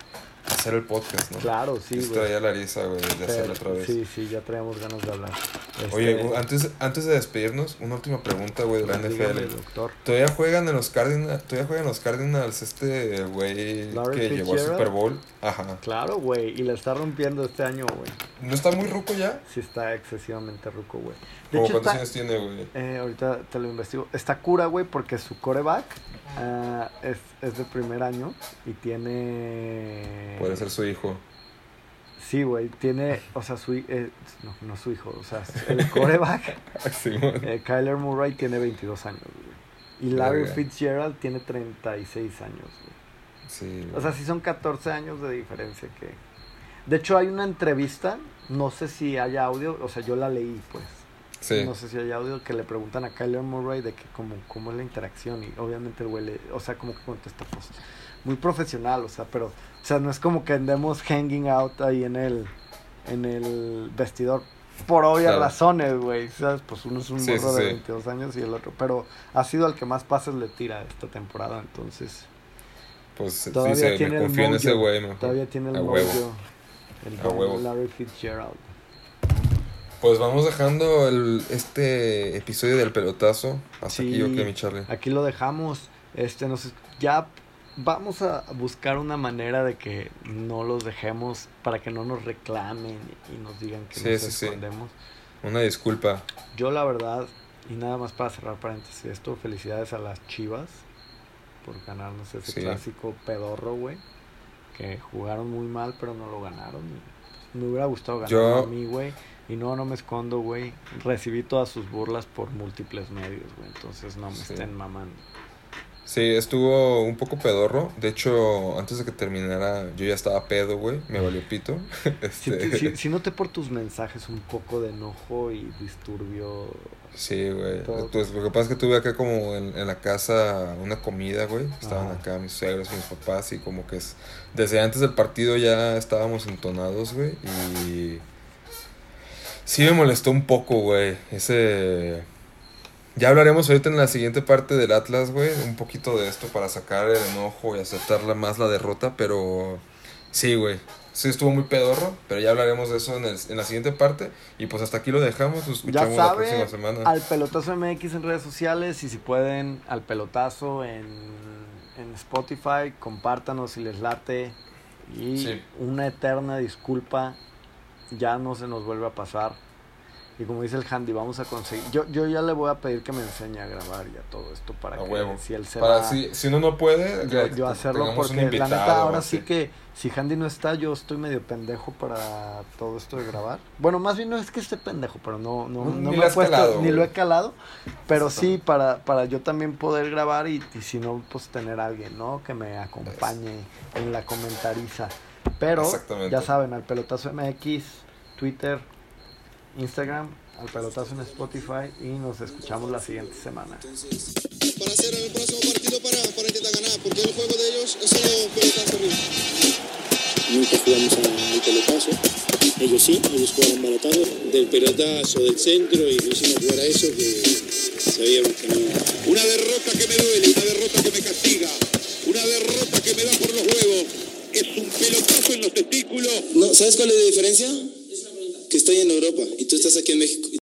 hacer el podcast, ¿no? Claro, sí, Sí, güey. traía la risa, güey, de Pero- hacerlo otra vez. Sí, sí, ya traíamos ganas de hablar. Oye, Este, güey, antes, antes de despedirnos, una última pregunta, güey, de la dígame, NFL. doctor. ¿Todavía juegan en los Cardinals, todavía juegan los Cardinals este güey que llegó al? Super Bowl? Ajá. Claro, güey, y la está rompiendo este año, güey. ¿No está muy ruco ya? Sí está excesivamente ruco, güey. De ¿Cómo hecho, cuántos años tiene, güey? eh, ahorita te lo investigo. Está cura, güey, porque su coreback ah, es, es de primer año y tiene... Puede ser su hijo. Sí, güey, tiene, o sea, su eh, no, no su hijo, o sea, el coreback, Sí, güey. eh, Kyler Murray tiene 22 años, güey. Y Larry. Fitzgerald tiene 36 años, güey. Sí, O sea, sí son 14 años de diferencia que... De hecho, hay una entrevista, no sé si haya audio, o sea, yo la leí, pues. sí. No sé si hay audio que le preguntan a Kyler Murray de que cómo, cómo es la interacción y obviamente el güey, le- o sea, como que contesta pues muy profesional, o sea, pero, o sea, no es como que andemos hanging out ahí en el, en el vestidor por obvias Claro. razones, güey, ¿sabes? Pues uno es un Sí, morro sí, de sí. 22 años y el otro, pero ha sido el que más pases le tira esta temporada, entonces Pues todavía sí, se, tiene me el confío en ese güey, mejor. todavía tiene el A mojo, el A don huevo. Larry Fitzgerald. Pues vamos dejando el, este episodio del pelotazo. Hasta Sí. aquí yo que mi Charlie. Aquí lo dejamos. Este, nos, ya vamos a buscar una manera de que no los dejemos para que no nos reclamen y nos digan que Sí, nos sí, sí. escondemos. Una disculpa. Yo la verdad, y nada más para cerrar paréntesis esto, felicidades a las Chivas por ganarnos ese clásico pedorro, güey. Que jugaron muy mal, pero no lo ganaron. y, pues, me hubiera gustado ganar Yo- a mí, güey. Y no, no me escondo, güey. Recibí todas sus burlas por múltiples medios, güey. Entonces no me estén mamando. Sí, estuvo un poco pedorro. De hecho, antes de que terminara, yo ya estaba pedo, güey. Me valió pito. Si, Este, si- si noté por tus mensajes un poco de enojo y disturbio. Sí, güey. Pues lo que pasa es que tuve acá como en, en la casa una comida, güey. Estaban Ajá. acá mis suegros, mis papás y como que es... Desde antes del partido ya estábamos entonados, güey. Y... Sí me molestó un poco, güey. Ese... Ya hablaremos ahorita en la siguiente parte del Atlas, güey. Un poquito de esto para sacar el enojo y aceptar más la derrota, pero... Sí, güey. Sí estuvo muy pedorro, pero ya hablaremos de eso en, el- en la siguiente parte. Y pues hasta aquí lo dejamos. Nos Ya escuchamos la próxima semana. al pelotazo MX en redes sociales y si pueden, al pelotazo en, en Spotify, compártanos si les late. Y Sí. una eterna disculpa, ya no se nos vuelve a pasar. Y como dice el Handy, vamos a conseguir. Yo, yo ya le voy a pedir que me enseñe a grabar ya todo esto para A que huevo. si él se Para va, si, si uno no puede, yo, yo hacerlo porque la invitado neta o ahora sí que si Handy no está yo estoy medio pendejo para todo esto de grabar. Bueno, más bien no es que esté pendejo, pero no no, no me he puesto calado, ni lo he calado, pero sí para para yo también poder grabar y, y si no pues tener a alguien, ¿no? Que me acompañe en la comentariza. Pero ya saben, al pelotazo MX, Twitter, Instagram, al pelotazo en Spotify y nos escuchamos la siguiente semana. Entonces, para hacer el próximo partido para, para intentar ganar, porque el juego de ellos es solo pelotazo arriba. Nunca jugamos al pelotazo. Ellos sí, ellos jugaron baratado. Del pelotazo, del centro y lo hicimos jugar a eso que sabíamos que no. Una derrota que me duele, una derrota que me castiga, una derrota que me da por los huevos. Es un pelotazo en los testículos. No, ¿sabes cuál es la diferencia? Que estoy en Europa y tú estás aquí en México.